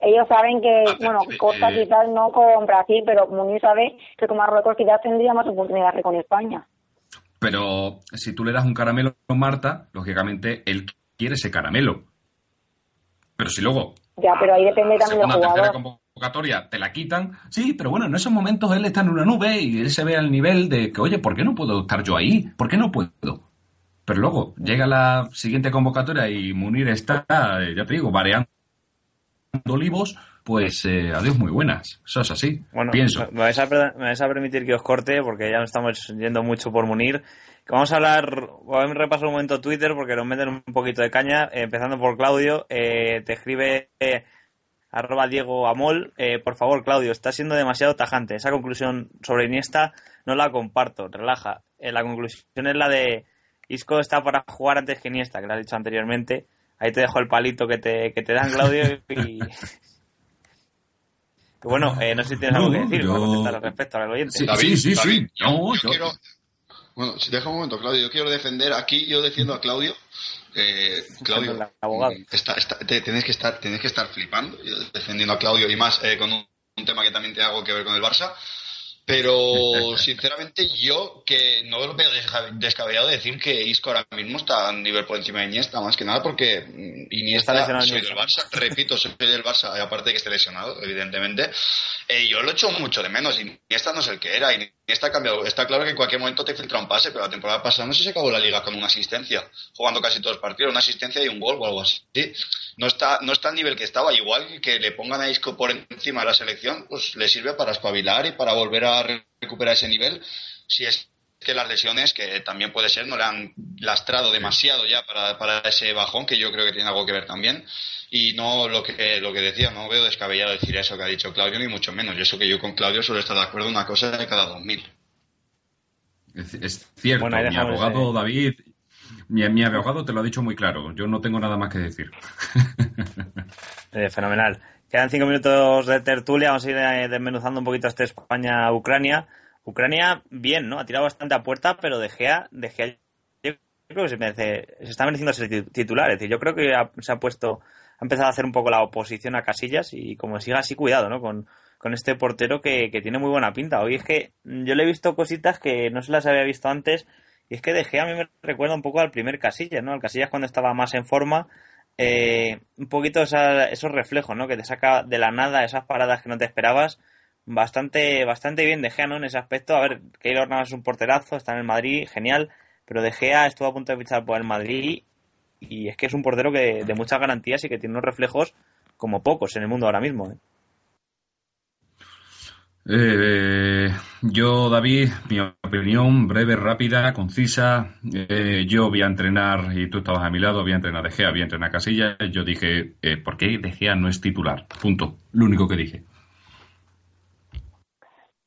Ellos saben que, Ah, bueno, eh, Costa eh. quizás no con Brasil, pero Munir sabe que con Marruecos quizás tendría más oportunidades que con España. Pero si tú le das un caramelo a Marta, lógicamente él quiere ese caramelo. Pero si luego Ya, pero ahí depende también del jugador. convocatoria te la quitan. Sí, pero bueno, en esos momentos él está en una nube y él se ve al nivel de que, oye, ¿por qué no puedo estar yo ahí? ¿Por qué no puedo? Pero luego llega la siguiente convocatoria y Munir está, eh, ya te digo, variando olivos, pues eh, adiós muy buenas. Eso es así. Bueno, pienso. Me vais, a, me vais a permitir que os corte porque ya nos estamos yendo mucho por Munir. Que vamos a hablar, voy a repasar un momento Twitter porque nos meten un poquito de caña, eh, empezando por Claudio. Eh, te escribe eh, arroba Diego Amol. Eh, por favor, Claudio, está siendo demasiado tajante. Esa conclusión sobre Iniesta no la comparto. Relaja. Eh, la conclusión es la de Isco está para jugar antes que Iniesta, que lo has dicho anteriormente. Ahí te dejo el palito que te, que te dan, Claudio. Y, [laughs] bueno, eh, no sé si tienes algo que decir yo- para contestar al respecto al oyente. Sí, David, sí, sí, David, sí. No, yo yo- quiero- Bueno, si deja un momento, Claudio, yo quiero defender aquí, yo defiendo a Claudio. Eh, Claudio, abogado. está, está- te- tienes que estar, tienes que estar flipando yo defendiendo a Claudio y más eh, con un, un tema que también tiene algo que ver con el Barça. Pero sinceramente yo que no lo veo desca- descabellado decir que Isco ahora mismo está a un nivel por encima de Iniesta, más que nada porque mm, Iniesta Está lesionado soy del. Barça, repito, soy del Barça, aparte de que esté lesionado, evidentemente. Eh, yo lo echo mucho de menos. Iniesta no es el que era. Iniesta ha cambiado. Está claro que en cualquier momento te filtra un pase, pero la temporada pasada no sé si se acabó la liga con una asistencia, jugando casi todos los partidos, una asistencia y un gol o algo así. No está, no está al nivel que estaba. Igual que le pongan a Isco por encima de la selección, pues le sirve para espabilar y para volver a re- recuperar ese nivel. Si es que las lesiones, que también puede ser, no le han lastrado demasiado ya para, para ese bajón, que yo creo que tiene algo que ver también. Y no lo que, lo que decía, no veo descabellado decir eso que ha dicho Claudio, ni mucho menos. Y eso que yo con Claudio suelo estar de acuerdo en una cosa de cada dos mil. Es, es cierto, Bueno, ahí mi abogado ese- David, mi, abogado te lo ha dicho muy claro. Yo no tengo nada más que decir. [laughs] Eh, fenomenal. Quedan cinco minutos de tertulia. Vamos a ir eh, desmenuzando un poquito este España-Ucrania. Ucrania, bien, ¿no? Ha tirado bastante a puerta, pero De Gea, De yo creo que se, merece, se está mereciendo ser ti- titular. Es decir, yo creo que ha- se ha puesto, ha empezado a hacer un poco la oposición a Casillas y como siga así, cuidado, ¿no? Con, con este portero que, que tiene muy buena pinta. Hoy es que yo le he visto cositas que no se las había visto antes. Y es que De Gea a mí me recuerda un poco al primer Casillas, ¿no? Al Casillas cuando estaba más en forma eh, un poquito esa- esos reflejos, ¿no? Que te saca de la nada esas paradas que no te esperabas. Bastante, bastante bien De Gea, ¿no? En ese aspecto. A ver, Keylor Navas es un porterazo, está en el Madrid, genial. Pero De Gea estuvo a punto de fichar por el Madrid y es que es un portero que de muchas garantías y que tiene unos reflejos como pocos en el mundo ahora mismo. ¿eh? Eh, yo, David, mi opinión breve, rápida, concisa. Eh, yo voy a entrenar, y tú estabas a mi lado, voy a entrenar De Gea, a entrenar Casillas. Yo dije, eh, ¿por qué De Gea no es titular? Punto. Lo único que dije.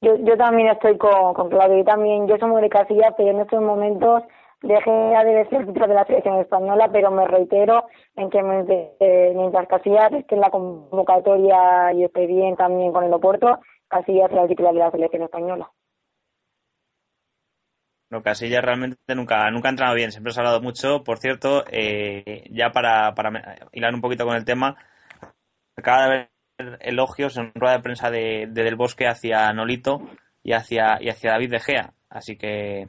Yo, yo también estoy con, con Claudio. Yo también, yo soy muy de Casillas, pero en estos momentos dejé debe ser titular de la selección española, pero me reitero en que eh, mientras Casillas esté en la convocatoria y esté bien también con el Oporto, Casillas será el titular de la selección española. No, Casillas realmente nunca, nunca ha entrenado bien, siempre se ha hablado mucho. Por cierto, eh, ya para, para hilar un poquito con el tema, acaba de haber elogios en rueda de prensa de, de Del Bosque hacia Nolito y hacia, y hacia David De Gea. Así que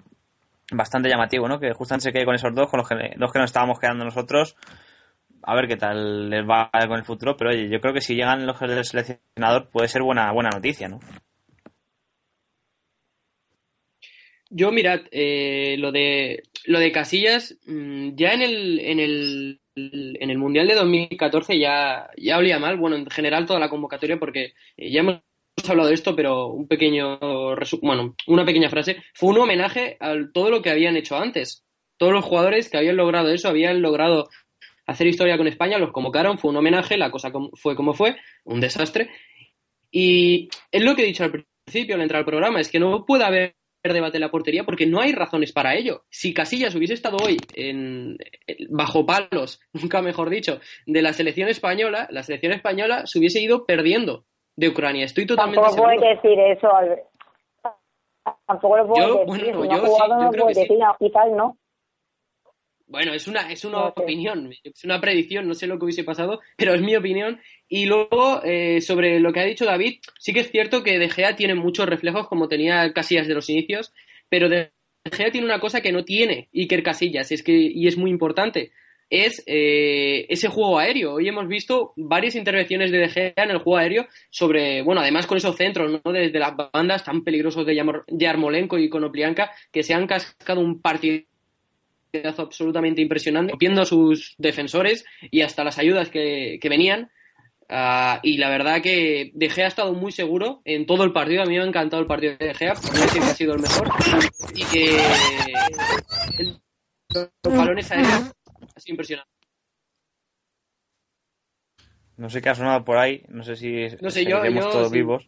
bastante llamativo, ¿no? Que justamente se quede con esos dos, con los que, los que nos estábamos quedando nosotros. A ver qué tal les va con el futuro, pero oye, yo creo que si llegan los del seleccionador puede ser buena, buena noticia, ¿no? Yo, mirad, eh, lo de lo de Casillas, mm, ya en el, en el en el Mundial de 2014 ya, ya olía mal, bueno, en general toda la convocatoria, porque eh, ya hemos hablado de esto, pero un pequeño bueno, una pequeña frase, fue un homenaje a todo lo que habían hecho antes. Todos los jugadores que habían logrado eso, habían logrado hacer historia con España, los convocaron, fue un homenaje, la cosa fue como fue, un desastre. Y es lo que he dicho al principio al entrar al programa, es que no puede haber debate en la portería porque no hay razones para ello. Si Casillas hubiese estado hoy en, bajo palos, [laughs] nunca mejor dicho, de la selección española, la selección española se hubiese ido perdiendo de Ucrania. Estoy totalmente Tampoco seguro. decir eso, Albert. Tampoco lo puedes Yo, decir. bueno, si no yo sí, yo no creo puedes que sí. decir, no, quizás no. Bueno, es una, es una opinión, es una predicción, no sé lo que hubiese pasado, pero es mi opinión. Y luego, eh, sobre lo que ha dicho David, sí que es cierto que De Gea tiene muchos reflejos, como tenía Casillas de los inicios, pero De Gea tiene una cosa que no tiene Iker Casillas, es que, y es muy importante. es eh, ese juego aéreo. Hoy hemos visto varias intervenciones de De Gea en el juego aéreo sobre, bueno, además con esos centros, ¿no? Desde las bandas tan peligrosos de Yarmolenko y Konoplianka, que se han cascado un partido absolutamente impresionante, viendo a sus defensores y hasta las ayudas que, venían. Ah, y la verdad que De Gea ha estado muy seguro en todo el partido. A mí me ha encantado el partido de De Gea, porque que ha sido el mejor. Y que los balones aéreos ha sido impresionante. No sé qué ha sonado por ahí, no sé si no sé, yo, todos vivos.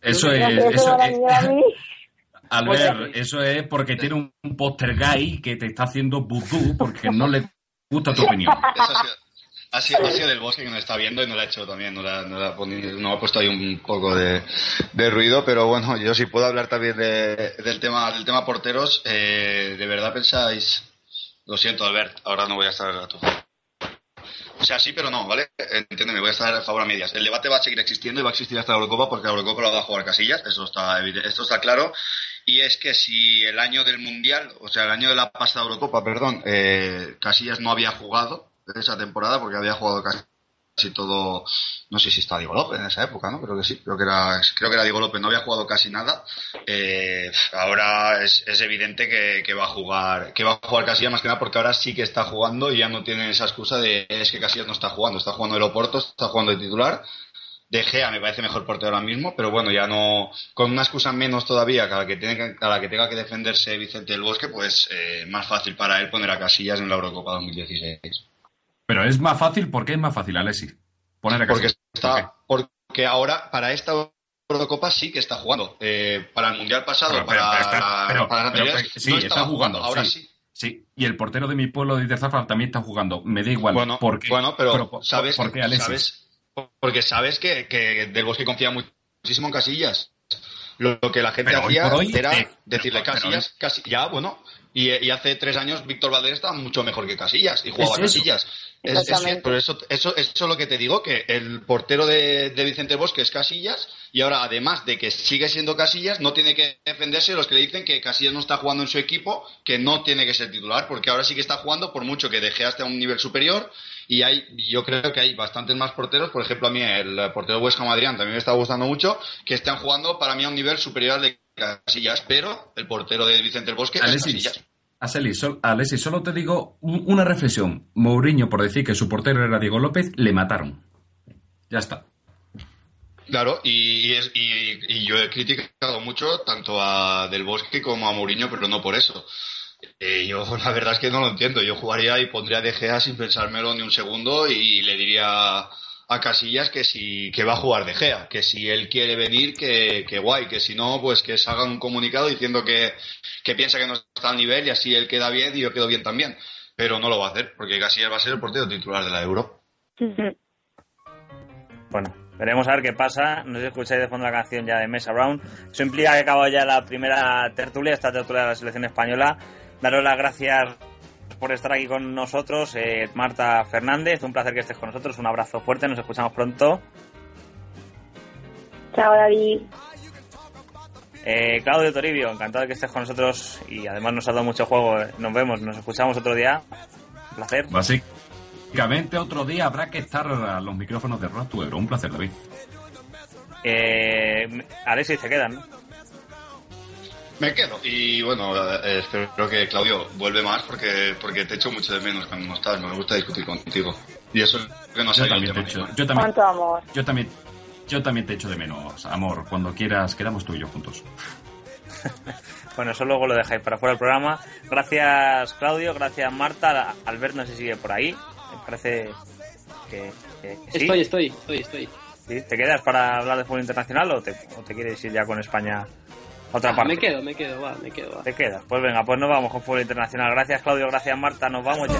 Eso es, eso es, [laughs] Albert, eso es porque tiene un póster gay que te está haciendo vudú porque no le gusta tu opinión. Ha sido, ha sido, del bosque que nos está viendo y no lo ha hecho también, no, la, no, no ha puesto ahí un poco de, de, ruido, pero bueno, yo sí puedo hablar también de, del tema del tema porteros. Eh, ¿De verdad pensáis? Lo siento, Albert, ahora no voy a estar a tu o sea, sí, pero no, ¿vale? Entiéndeme, voy a estar a favor a medias. El debate va a seguir existiendo y va a existir hasta la Eurocopa porque la Eurocopa la va a jugar Casillas, eso está, esto está claro. Y es que si el año del Mundial, o sea, el año de la pasada Eurocopa, perdón, eh, Casillas no había jugado esa temporada porque había jugado casi todo, no sé si está Diego López en esa época, ¿no? Creo que sí, creo que era, creo que era Diego López, no había jugado casi nada. Eh, ahora es, es evidente que, que, va a jugar, que va a jugar Casillas más que nada porque ahora sí que está jugando y ya no tiene esa excusa de es que Casillas no está jugando, está jugando el Oporto, está jugando de titular de Gea me parece mejor portero ahora mismo, pero bueno, ya no, con una excusa menos todavía a la que, tiene a la que tenga que defenderse Vicente del Bosque, pues eh, más fácil para él poner a Casillas en la Eurocopa 2016. Pero es más fácil, ¿por qué es más fácil, Alessi? Poner a. Porque, está, porque ahora, para esta Eurocopa sí que está jugando. Eh, para el Mundial pasado, para, para, sí, está jugando. Ahora sí. sí. y el portero de mi pueblo de Zafra también está jugando. Me da igual. Bueno, porque, bueno pero, ¿sabes, ¿por qué ¿sabes porque sabes que, que Del Bosque confía muchísimo en Casillas. Lo, que la gente hacía era eh, decirle Casillas, ya, bueno, y, hace tres años Víctor Valdés estaba mucho mejor que Casillas y jugaba Casillas. Es, por eso, eso, eso es lo que te digo, que el portero de, de, Vicente Bosque es Casillas y ahora, además de que sigue siendo Casillas, no tiene que defenderse los que le dicen que Casillas no está jugando en su equipo, que no tiene que ser titular, porque ahora sí que está jugando, por mucho que deje hasta un nivel superior. Y hay, yo creo que hay bastantes más porteros, por ejemplo a mí el portero Huesca Madrián también me está gustando mucho, que están jugando para mí a un nivel superior al de Casillas, pero el portero de Vicente el Bosque es Casillas. Alessi, solo te digo una reflexión. Mourinho, por decir que su portero era Diego López, le mataron. Ya está. Claro, y, yo he criticado mucho tanto a Del Bosque como a Mourinho, pero no por eso. Eh, yo [laughs] la verdad es que no lo entiendo. Yo jugaría y pondría De Gea sin pensármelo ni un segundo y le diría a Casillas que si que va a jugar De Gea, que si él quiere venir, que, que guay, que si no, pues que se haga un comunicado diciendo que, que piensa que no está al nivel y así él queda bien y yo quedo bien también. Pero no lo va a hacer, porque Casillas va a ser el portero titular de la Euro. [laughs] Bueno, veremos a ver qué pasa. No sé si escucháis de fondo la canción ya de Mesa Brown. Eso implica que acaba ya la primera tertulia, esta tertulia de la selección española daros las gracias por estar aquí con nosotros, eh, Marta Fernández. Un placer que estés con nosotros. Un abrazo fuerte. Nos escuchamos pronto. Chao, David. Eh, Claudio Toribio, encantado de que estés con nosotros y además nos ha dado mucho juego. Nos vemos, nos escuchamos otro día. Un placer. Básicamente otro día habrá que estar a los micrófonos de Rock Un placer, David. Eh, Alexis, se quedan, ¿no? Me quedo. Y bueno, eh, espero que Claudio vuelve más porque porque te echo mucho de menos cuando no estás. Me gusta discutir contigo. Y eso es que no sé. Yo también te echo. Yo también, Yo también, yo también te echo de menos, amor. Cuando quieras, quedamos tú y yo juntos. [laughs] bueno, eso luego lo dejáis para fuera del programa. Gracias, Claudio. Gracias, Marta. Albert no se sigue por ahí. Me parece que, Estoy, estoy, estoy, estoy. ¿Te quedas para hablar de fútbol internacional o te, o te quieres ir ya con España otra ah, parte. Me quedo, me quedo, va, me quedo. Va. Te quedas. Pues venga, pues nos vamos con fútbol internacional. Gracias Claudio, gracias Marta, nos vamos ya.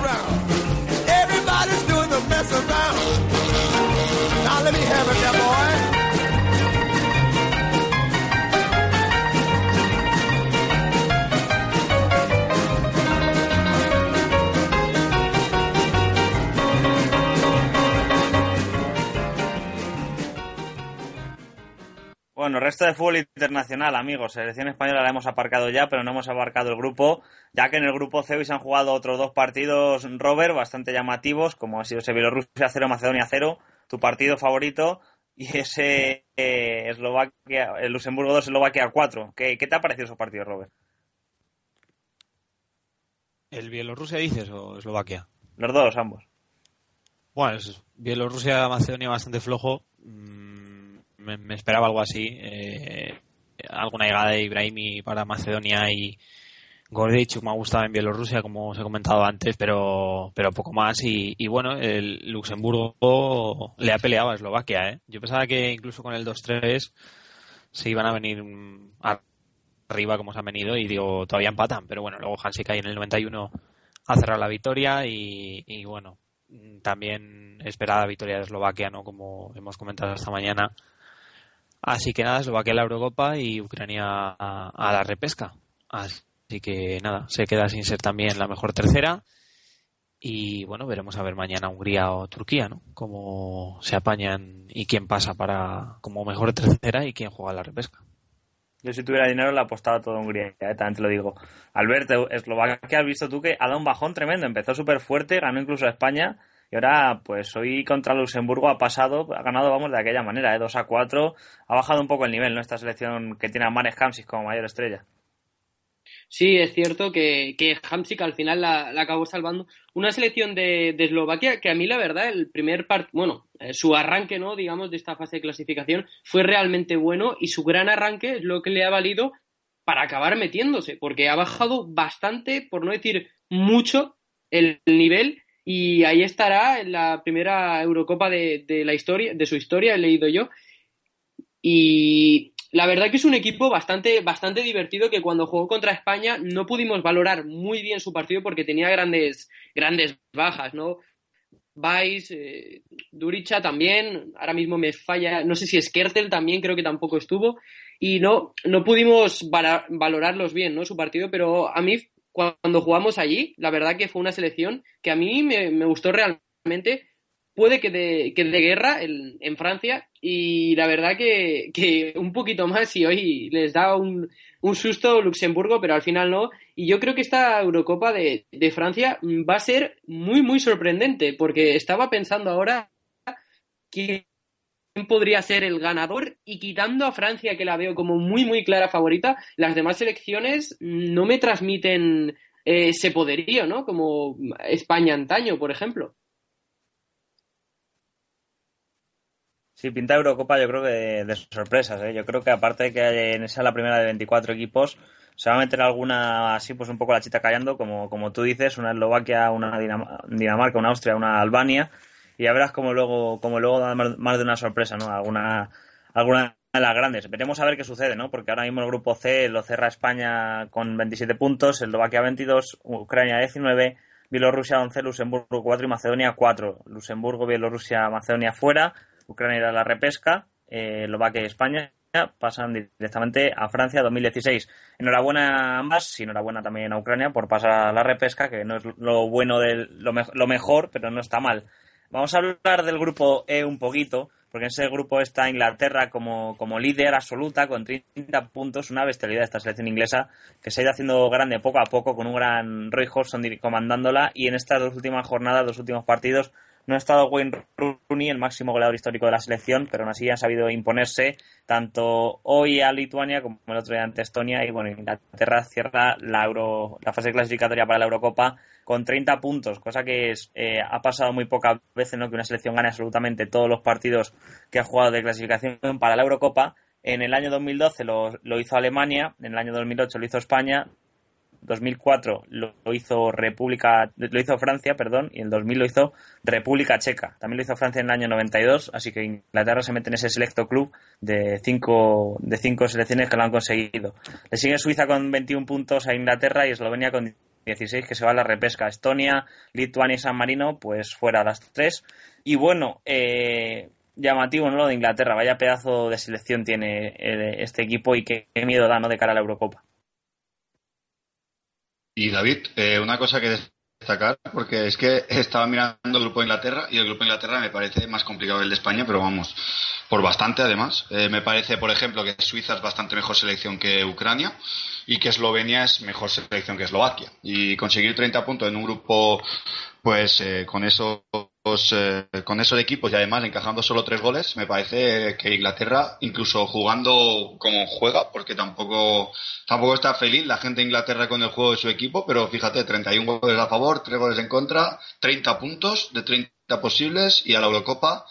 Bueno, resto de fútbol internacional, amigos. Selección española la hemos aparcado ya, pero no hemos abarcado el grupo, ya que en el grupo C hoy se han jugado otros dos partidos, Robert, bastante llamativos, como ha sido ese Bielorrusia 0, Macedonia 0, tu partido favorito, y ese eh, Eslovaquia, el Luxemburgo 2, Eslovaquia 4. ¿Qué, ¿Qué te ha parecido esos partidos, Robert? ¿El Bielorrusia dices o Eslovaquia? Los dos, ambos. Bueno, es Bielorrusia-Macedonia bastante flojo. Mm, Me, esperaba algo así. eh, alguna llegada de Ibrahimi para Macedonia y Gordic me ha gustado en Bielorrusia, como os he comentado antes, pero, pero poco más. Y, y bueno, el Luxemburgo le ha peleado a Eslovaquia. ¿eh? Yo pensaba que incluso con el 2-3 se iban a venir mm, arriba como se han venido y digo, todavía empatan. Pero bueno, luego Hansik ahí en el 91 ha cerrado la victoria y, y bueno, mm, también esperada victoria de Eslovaquia, ¿no? Como hemos comentado esta mañana. Así que nada, Eslovaquia a la Eurocopa y Ucrania a, la repesca. Así que nada, se queda sin ser también la mejor tercera. Y bueno, veremos a ver mañana Hungría o Turquía, ¿no? Cómo se apañan y quién pasa para como mejor tercera y quién juega la repesca. Yo si tuviera dinero le apostaba todo a Hungría, eh, también te lo digo. Alberto, Eslovaquia, has visto tú que ha dado un bajón tremendo. Empezó súper fuerte, ganó incluso a España y ahora pues hoy contra Luxemburgo ha pasado, ha ganado vamos de aquella manera, ¿eh? 2 a 4. Ha bajado un poco el nivel, ¿no? Esta selección que tiene a Mares Hamsik como mayor estrella. Sí, es cierto que, que Hamsik al final la, acabó salvando. Una selección de, de, Eslovaquia que a mí, la verdad, el primer part, bueno, eh, su arranque, ¿no? Digamos, de esta fase de clasificación fue realmente bueno y su gran arranque es lo que le ha valido para acabar metiéndose, porque ha bajado bastante, por no decir mucho, el nivel y ahí estará en la primera Eurocopa de, la historia, de su historia, he leído yo. Y la verdad que es un equipo bastante, bastante divertido que cuando jugó contra España no pudimos valorar muy bien su partido porque tenía grandes, grandes bajas, ¿no? Vais, eh, Duricha también, ahora mismo me falla, no sé si Skertel también creo que tampoco estuvo y no, no pudimos valorarlos bien, ¿no? Su partido, pero a mí cuando jugamos allí, la verdad que fue una selección que a mí me, gustó realmente puede que de, que de guerra en, en, Francia y la verdad que, que, un poquito más y hoy les da un, un, susto Luxemburgo, pero al final no. Y yo creo que esta Eurocopa de, de, Francia va a ser muy, muy sorprendente porque estaba pensando ahora quién podría ser el ganador y quitando a Francia que la veo como muy, muy clara favorita, las demás selecciones no me transmiten eh, ese poderío, ¿no? Como España antaño, por ejemplo. Sí, pinta Eurocopa yo creo que de, de sorpresas. ¿eh? Yo creo que aparte de que en esa la primera de 24 equipos, se va a meter alguna así pues un poco la chita callando, como, como tú dices, una Eslovaquia, una Dinamarca, una Austria, una Albania, y ya verás como luego, como luego da más de una sorpresa, ¿no? Alguna, alguna de las grandes. Veremos a ver qué sucede, ¿no? Porque ahora mismo el grupo C lo cerra España con 27 puntos, Eslovaquia 22, Ucrania 19, Bielorrusia 11, Luxemburgo 4 y Macedonia 4. Luxemburgo, Bielorrusia, Macedonia fuera. Ucrania irá a la repesca, eh, Eslovaquia y España pasan directamente a Francia 2016. Enhorabuena a ambas y enhorabuena también a Ucrania por pasar a la repesca, que no es lo bueno de lo, me lo mejor, pero no está mal. Vamos a hablar del grupo E un poquito, porque en ese grupo está Inglaterra como, como líder absoluta con 30 puntos, una bestialidad esta selección inglesa que se ha ido haciendo grande poco a poco con un gran Roy Hodgson comandándola y en estas dos últimas jornadas, dos últimos partidos, no ha estado Wayne Rooney, el máximo goleador histórico de la selección, pero aún así han sabido imponerse tanto hoy a Lituania como el otro día ante Estonia. Y bueno, Inglaterra cierra la, Euro, la fase clasificatoria para la Eurocopa con 30 puntos, cosa que es, eh, ha pasado muy pocas veces, ¿no? Que una selección gane absolutamente todos los partidos que ha jugado de clasificación para la Eurocopa. En el año 2012 lo, lo hizo Alemania, en el año 2008 lo hizo España, 2004 lo hizo República, lo hizo Francia, perdón, y en 2000 lo hizo República Checa. También lo hizo Francia en el año 92, así que Inglaterra se mete en ese selecto club de cinco, de cinco selecciones que lo han conseguido. Le sigue Suiza con 21 puntos a Inglaterra y Eslovenia con 16 que se va a la repesca. Estonia, Lituania y San Marino, pues fuera a las tres. Y bueno, eh, llamativo, ¿no? Lo de Inglaterra. Vaya pedazo de selección tiene este equipo y qué miedo da, ¿no? De cara a la Eurocopa. Y David, eh, una cosa que destacar porque es que estaba mirando el grupo de Inglaterra y el grupo de Inglaterra me parece más complicado que el de España, pero vamos, por bastante además. Eh, me parece, por ejemplo, que Suiza es bastante mejor selección que Ucrania y que Eslovenia es mejor selección que Eslovaquia. Y conseguir 30 puntos en un grupo, pues eh, con esos eh, con esos equipos y además encajando solo tres goles, me parece que Inglaterra, incluso jugando como juega, porque tampoco, tampoco está feliz la gente de Inglaterra con el juego de su equipo, pero fíjate, 31 goles a favor, 3 goles en contra, 30 puntos de 30 posibles y a la Eurocopa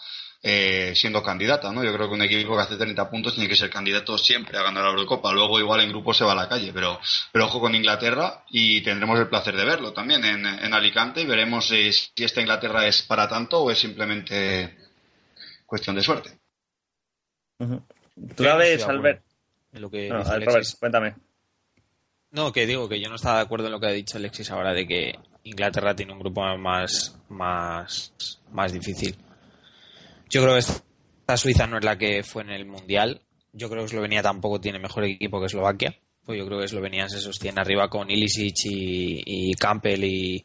eh, siendo candidata, ¿no? Yo creo que un equipo que hace 30 puntos tiene que ser candidato siempre a ganar la Eurocopa. Luego igual en grupo se va a la calle, pero, pero ojo con Inglaterra y tendremos el placer de verlo también en, en Alicante y veremos si, si esta Inglaterra es para tanto o es simplemente cuestión de suerte. ¿Tú la ves, Albert? En lo que No, dice a ver, Alexis. Robert, cuéntame. No, que digo que yo no estaba de acuerdo en lo que ha dicho Alexis ahora de que Inglaterra tiene un grupo más, más, más difícil. Yo creo que esta Suiza no es la que fue en el Mundial. Yo creo que Eslovenia tampoco tiene mejor equipo que Eslovaquia. Pues yo creo que Eslovenia se sostiene arriba con Ilicic y, y Campbell y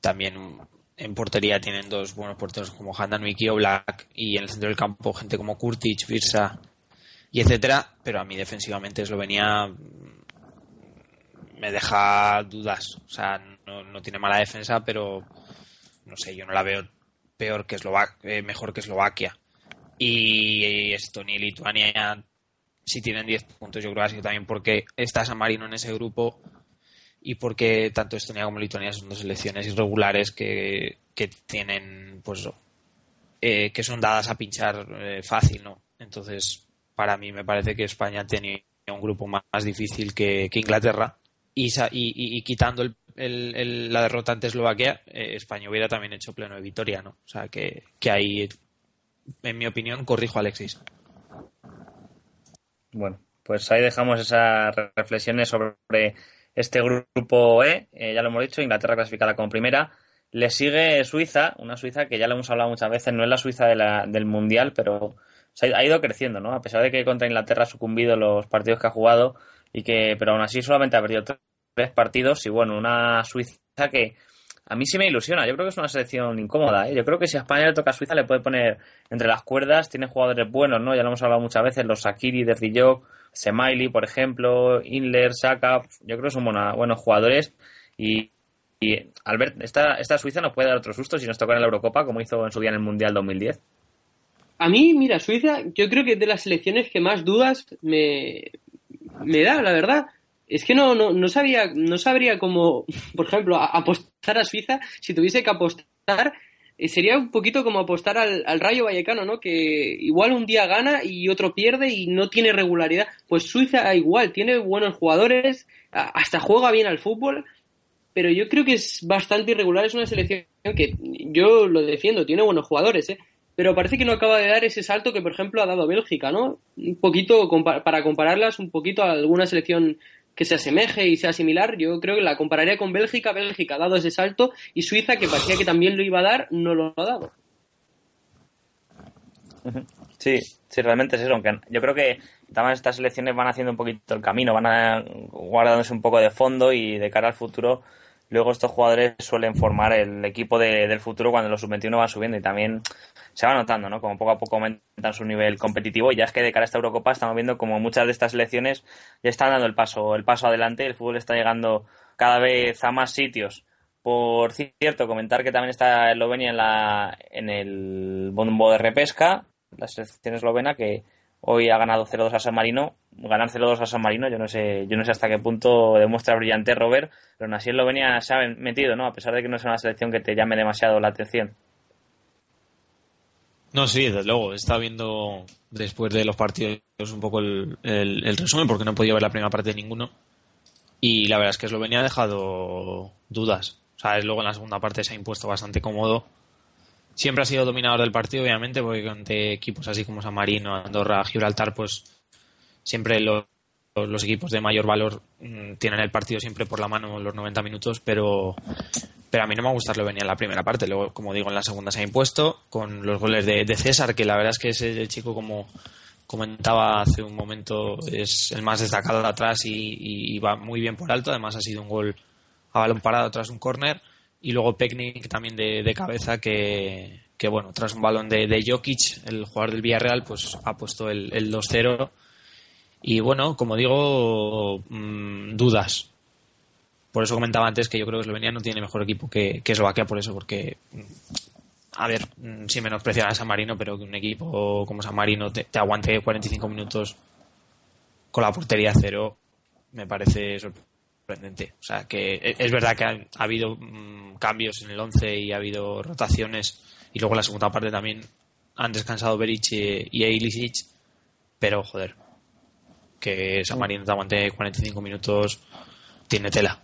también en portería tienen dos buenos porteros como Handan Miki o Black y en el centro del campo gente como Kurtic, Virsa y etcétera. Pero a mí defensivamente Eslovenia me deja dudas. O sea, no tiene mala defensa, pero no sé, yo no la veo peor que Eslovac eh, mejor que Eslovaquia. Y Estonia y Lituania si tienen 10 puntos, yo creo que ha sido también porque está San Marino en ese grupo y porque tanto Estonia como Lituania son dos selecciones irregulares que, que tienen, pues, eh, que son dadas a pinchar eh, fácil, ¿no? Entonces, para mí me parece que España tenía un grupo más, difícil que, Inglaterra y quitando el- el- la derrota ante Eslovaquia, eh, España hubiera también hecho pleno de victoria, ¿no? O sea, que, que ahí, en mi opinión, corrijo Alexis. Bueno, pues ahí dejamos esas re- reflexiones sobre este grupo E. Eh, ya lo hemos dicho, Inglaterra clasificada como primera. Le sigue Suiza, una Suiza que ya lo hemos hablado muchas veces, no es la Suiza del Mundial, pero se ha, ido creciendo, ¿no? A pesar de que contra Inglaterra ha sucumbido los partidos que ha jugado, y que pero aún así solamente ha perdido tres partidos. Y bueno, una Suiza que a mí sí me ilusiona. Yo creo que es una selección incómoda. ¿eh? Yo creo que si a España le toca a Suiza le puede poner entre las cuerdas. Tiene jugadores buenos, ¿no? Ya lo hemos hablado muchas veces. Los Sakiri, Derrijok, Semaili, por ejemplo, Inler, Saka. Yo creo que son buenos jugadores. Y, y Albert, esta, esta Suiza nos puede dar otro susto si nos toca en la Eurocopa, como hizo en su día en el Mundial 2010. A mí, mira, Suiza, yo creo que es de las selecciones que más dudas me, me da, la verdad. Es que no, no, no sabía, no sabría cómo, por ejemplo, apostar a Suiza. Si tuviese que apostar, eh, sería un poquito como apostar al, al Rayo Vallecano, ¿no? Que igual un día gana y otro pierde y no tiene regularidad. Pues Suiza igual, tiene buenos jugadores, hasta juega bien al fútbol, pero yo creo que es bastante irregular. Es una selección que yo lo defiendo, tiene buenos jugadores, ¿eh? pero parece que no acaba de dar ese salto que, por ejemplo, ha dado Bélgica, ¿no? Un poquito, para compararlas un poquito a alguna selección que se asemeje y sea similar, yo creo que la compararía con Bélgica. Bélgica ha dado ese salto y Suiza, que parecía que también lo iba a dar, no lo ha dado. [laughs] Sí, sí, realmente es eso. Aunque yo creo que estas selecciones van haciendo un poquito el camino, van a, guardándose un poco de fondo y de cara al futuro. Luego estos jugadores suelen formar el equipo de- del futuro cuando los sub-21 van subiendo y también se va notando, ¿no? Como poco a poco aumentan su nivel competitivo y ya es que de cara a esta Eurocopa estamos viendo como muchas de estas selecciones ya están dando el paso, el paso adelante, el fútbol está llegando cada vez a más sitios. Por cierto, comentar que también está Eslovenia en, la, en el bombo de repesca, la selección eslovena que hoy ha ganado 0-2 a San Marino. Ganar 0-2 a San Marino, yo no sé, yo no sé hasta qué punto demuestra brillante Robert, pero aún así Eslovenia se ha metido, ¿no? A pesar de que no es una selección que te llame demasiado la atención. No, sí, desde luego. Estado viendo después de los partidos un poco el, resumen porque no podido ver la primera parte de ninguno. Y la verdad es que Eslovenia ha dejado dudas. O sea, luego en la segunda parte se ha impuesto bastante cómodo. Siempre ha sido dominador del partido, obviamente, porque ante equipos así como San Marino, Andorra, Gibraltar, pues siempre lo- los equipos de mayor valor mm, tienen el partido siempre por la mano los 90 minutos, pero pero a mí no me ha gustado venía en la primera parte. Luego, como digo, en la segunda se ha impuesto con los goles de, César, que la verdad es que ese chico, como comentaba hace un momento, es el más destacado de atrás y va muy bien por alto. Además, ha sido un gol a balón parado tras un córner. Y luego Peknik también de, de cabeza que, que, bueno, tras un balón de, de Jokic, el jugador del Villarreal, pues ha puesto el, el 2-0. Y bueno, como digo, mm, dudas. Por eso comentaba antes que yo creo que Eslovenia no tiene mejor equipo que, que Eslovaquia, por eso, porque mm, a ver, mm, sin menospreciar a San Marino, pero que un equipo como San Marino te, te aguante 45 minutos con la portería cero me parece sorprendente. O sea, que e- es verdad que ha, ha habido mm, cambios en el 11 y ha habido rotaciones y luego en la segunda parte también han descansado Beric y, y Ilicic, pero joder, que San Marino te aguante 45 minutos tiene tela.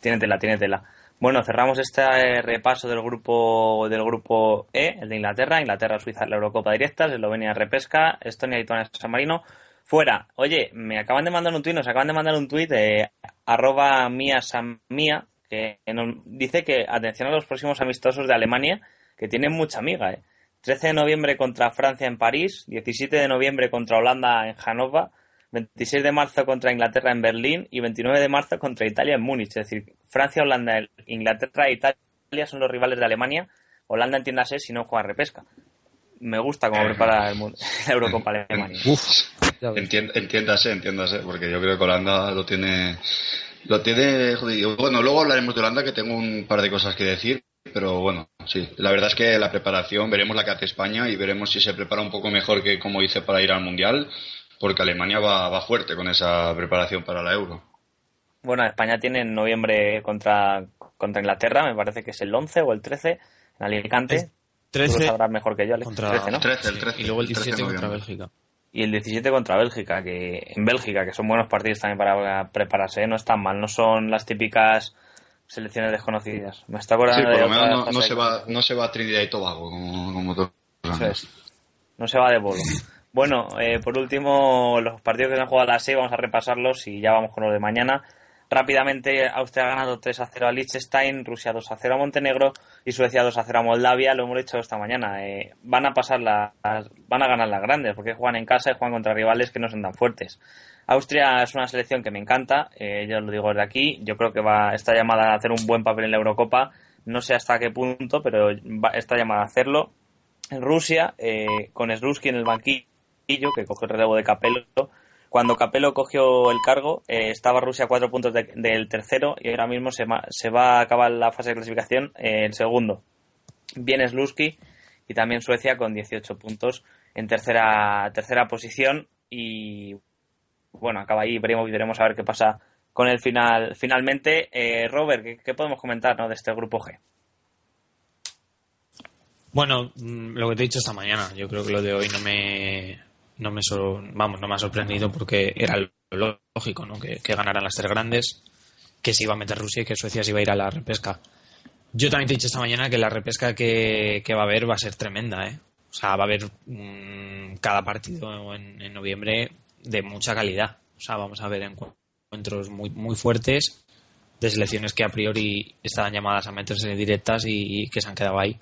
Tiene tela, tiene tela. Bueno, cerramos este eh, repaso del grupo del grupo E, el de Inglaterra, Inglaterra, Suiza, la Eurocopa directa, Eslovenia, repesca, Estonia, Lituania, San Marino. Fuera. Oye, me acaban de mandar un tuit, nos acaban de mandar un tuit de arroba mía mía, que nos dice que atención a los próximos amistosos de Alemania, que tienen mucha amiga, ¿eh? 13 de noviembre contra Francia en París, 17 de noviembre contra Holanda en Hannover, 26 de marzo contra Inglaterra en Berlín y 29 de marzo contra Italia en Múnich. Es decir, Francia, Holanda, Inglaterra e Italia son los rivales de Alemania. Holanda, entiéndase, si no juega repesca. Me gusta cómo prepara el mundo, [laughs] la Eurocopa Alemania. Entiéndase, entiéndase, porque yo creo que Holanda lo tiene, lo tiene jodido. Bueno, luego hablaremos de Holanda, que tengo un par de cosas que decir, pero bueno, sí. La verdad es que la preparación, veremos la que hace España y veremos si se prepara un poco mejor que como hice para ir al Mundial, porque Alemania va, va fuerte con esa preparación para la Euro. Bueno, España tiene en noviembre contra, contra Inglaterra, me parece que es el 11 o el 13, en Alicante. Tú lo 13 sabrás mejor que yo, Alex. contra 13, ¿no? 13, el sí, 13, y luego el el 13 de 17 contra. Bélgica. Y el 17 contra Bélgica, que en Bélgica, que son buenos partidos también para prepararse, ¿eh? no están mal, no son las típicas selecciones desconocidas. Me está Sí, acordando por de lo menos no, se va, no se va a Trinidad y Tobago como, como todos los Eso años. es. No se va de bolo. Bueno, eh, por último, los partidos que se han jugado a las 6, vamos a repasarlos y ya vamos con los de mañana. Rápidamente, Austria ha ganado 3 a 0 a Liechtenstein, Rusia 2 a 0 a Montenegro y Suecia 2 a 0 a Moldavia. Lo hemos dicho esta mañana. eh, van a pasar las, van a ganar las grandes porque juegan en casa y juegan contra rivales que no son tan fuertes. Austria es una selección que me encanta, eh, yo lo digo desde aquí. Yo creo que va está llamada a hacer un buen papel en la Eurocopa. No sé hasta qué punto, pero va- está llamada a hacerlo. En Rusia, eh, con Sruski en el banquillo, que cogió el relevo de Capello. Cuando Capello cogió el cargo, eh, estaba Rusia a cuatro puntos de- del tercero y ahora mismo se, va a acabar la fase de clasificación eh, el segundo. Viene Sluski y también Suecia con 18 puntos en tercera, tercera posición y bueno, acaba ahí, veremos, veremos a ver qué pasa con el final. Finalmente, eh, Robert, ¿qué, qué podemos comentar ¿no? de este grupo G? Bueno, mm, lo que te he dicho esta mañana, yo creo que lo de hoy no me, no me, sor- vamos, no me ha sorprendido porque era lo lógico, ¿no? Que, que ganaran las tres grandes, que se iba a meter Rusia y que Suecia se iba a ir a la repesca. Yo también te he dicho esta mañana que la repesca que, que va a haber va a ser tremenda, ¿eh? O sea, va a haber mm, cada partido en, en noviembre de mucha calidad. O sea, vamos a ver encu- encuentros muy, muy fuertes de selecciones que a priori estaban llamadas a meterse directas y que se han quedado ahí.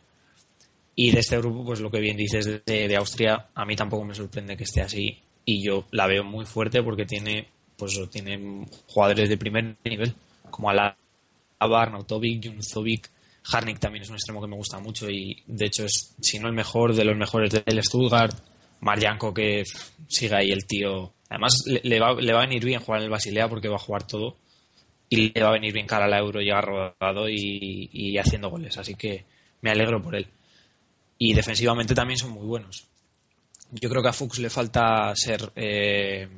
Y de este grupo, pues lo que bien dices de, de Austria, a mí tampoco me sorprende que esté así. Y yo la veo muy fuerte porque tiene, pues tiene jugadores de primer nivel, como Alaba, Arnautovic, Junzovic, Harnik también es un extremo que me gusta mucho y de hecho es, si no el mejor, de los mejores del Stuttgart. Marjanko que sigue ahí el tío. Además le, va, le va a venir bien jugar en el Basilea porque va a jugar todo y le va a venir bien cara a la Euro, llegar rodado y, y haciendo goles. Así que me alegro por él y defensivamente también son muy buenos. Yo creo que a Fuchs le falta ser eh,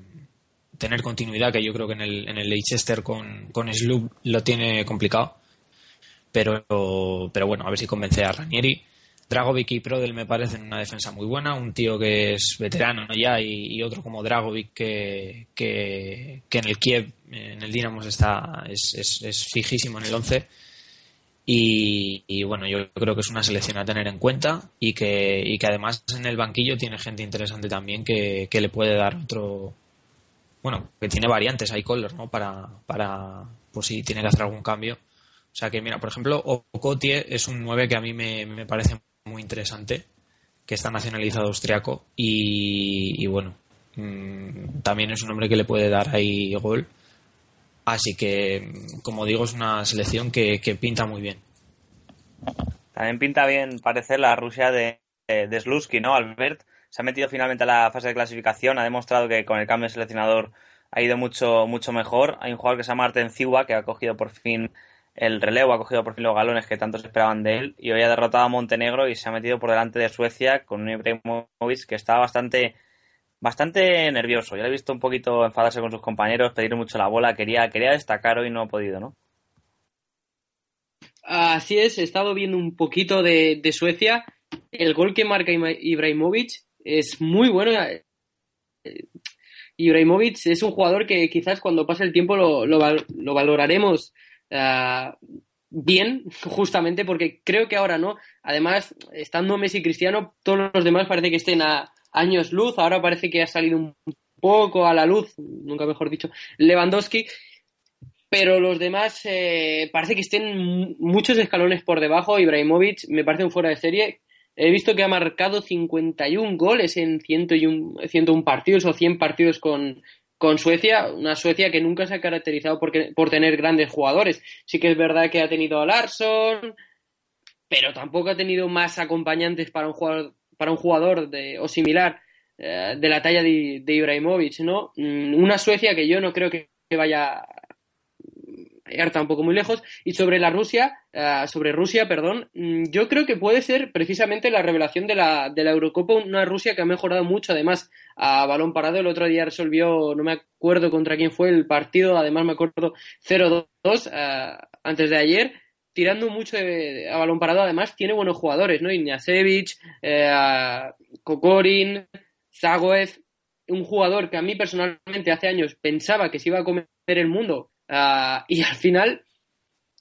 tener continuidad, que yo creo que en el, en el Leicester con, con Sloop lo tiene complicado. Pero, pero bueno, a ver si convence a Ranieri. Dragovic y Prodel me parecen una defensa muy buena, un tío que es veterano ya y, otro como Dragovic que, que, que en el Kiev, en el Dinamo está, es, es, es fijísimo en el 11 y, bueno, yo creo que es una selección a tener en cuenta y que, y que además en el banquillo tiene gente interesante también que, que le puede dar otro. Bueno, que tiene variantes, hay Kohler, ¿no? Para, para, pues si tiene que hacer algún cambio. O sea que, mira, por ejemplo, Okotie es un 9 que a mí me, me parece muy interesante, que está nacionalizado austriaco y, bueno, mmm, también es un hombre que le puede dar ahí gol Así que, como digo, es una selección que, que pinta muy bien. También pinta bien, parece, la Rusia de, de Slusky, ¿no? Albert se ha metido finalmente a la fase de clasificación, ha demostrado que con el cambio de seleccionador ha ido mucho, mucho mejor. Hay un jugador que se llama Arten Ziwa, que ha cogido por fin el relevo, ha cogido por fin los galones que tantos esperaban de él y hoy ha derrotado a Montenegro y se ha metido por delante de Suecia con un Ibrahimovic que está bastante bastante nervioso. Ya le he visto un poquito enfadarse con sus compañeros, pedir mucho la bola, quería quería destacar hoy no ha podido, ¿no? Así es, he estado viendo un poquito de, Suecia. El gol que marca Ibrahimovic es muy bueno. Ibrahimovic es un jugador que quizás cuando pase el tiempo lo, lo, lo valoraremos uh, bien, [laughs] justamente porque creo que ahora no. Además, estando Messi Cristiano, todos los demás parece que estén a años luz. Ahora parece que ha salido un poco a la luz, nunca mejor dicho, Lewandowski. Pero los demás eh, parece que estén muchos escalones por debajo. Ibrahimovic me parece un fuera de serie. He visto que ha marcado 51 goles en 101, 101 partidos o 100 partidos con, con Suecia, una Suecia que nunca se ha caracterizado por, por tener grandes jugadores. Sí que es verdad que ha tenido a Larsson, pero tampoco ha tenido más acompañantes para un jugador, para un jugador de, o similar eh, de la talla de, de, Ibrahimovic, ¿no? Mm, una Suecia que yo no creo que vaya está un poco muy lejos. Y sobre la Rusia, uh, sobre Rusia, perdón, mm, yo creo que puede ser precisamente la revelación de la, de la Eurocopa, una Rusia que ha mejorado mucho, además, a balón parado. El otro día resolvió, no me acuerdo contra quién fue el partido, además me acuerdo 0-2 uh, antes de ayer. Tirando mucho de, a balón parado, además tiene buenos jugadores, ¿no? Ignasevich, eh, Kokorin, Zagoev, un jugador que a mí personalmente hace años pensaba que se iba a comer el mundo Uh, y al final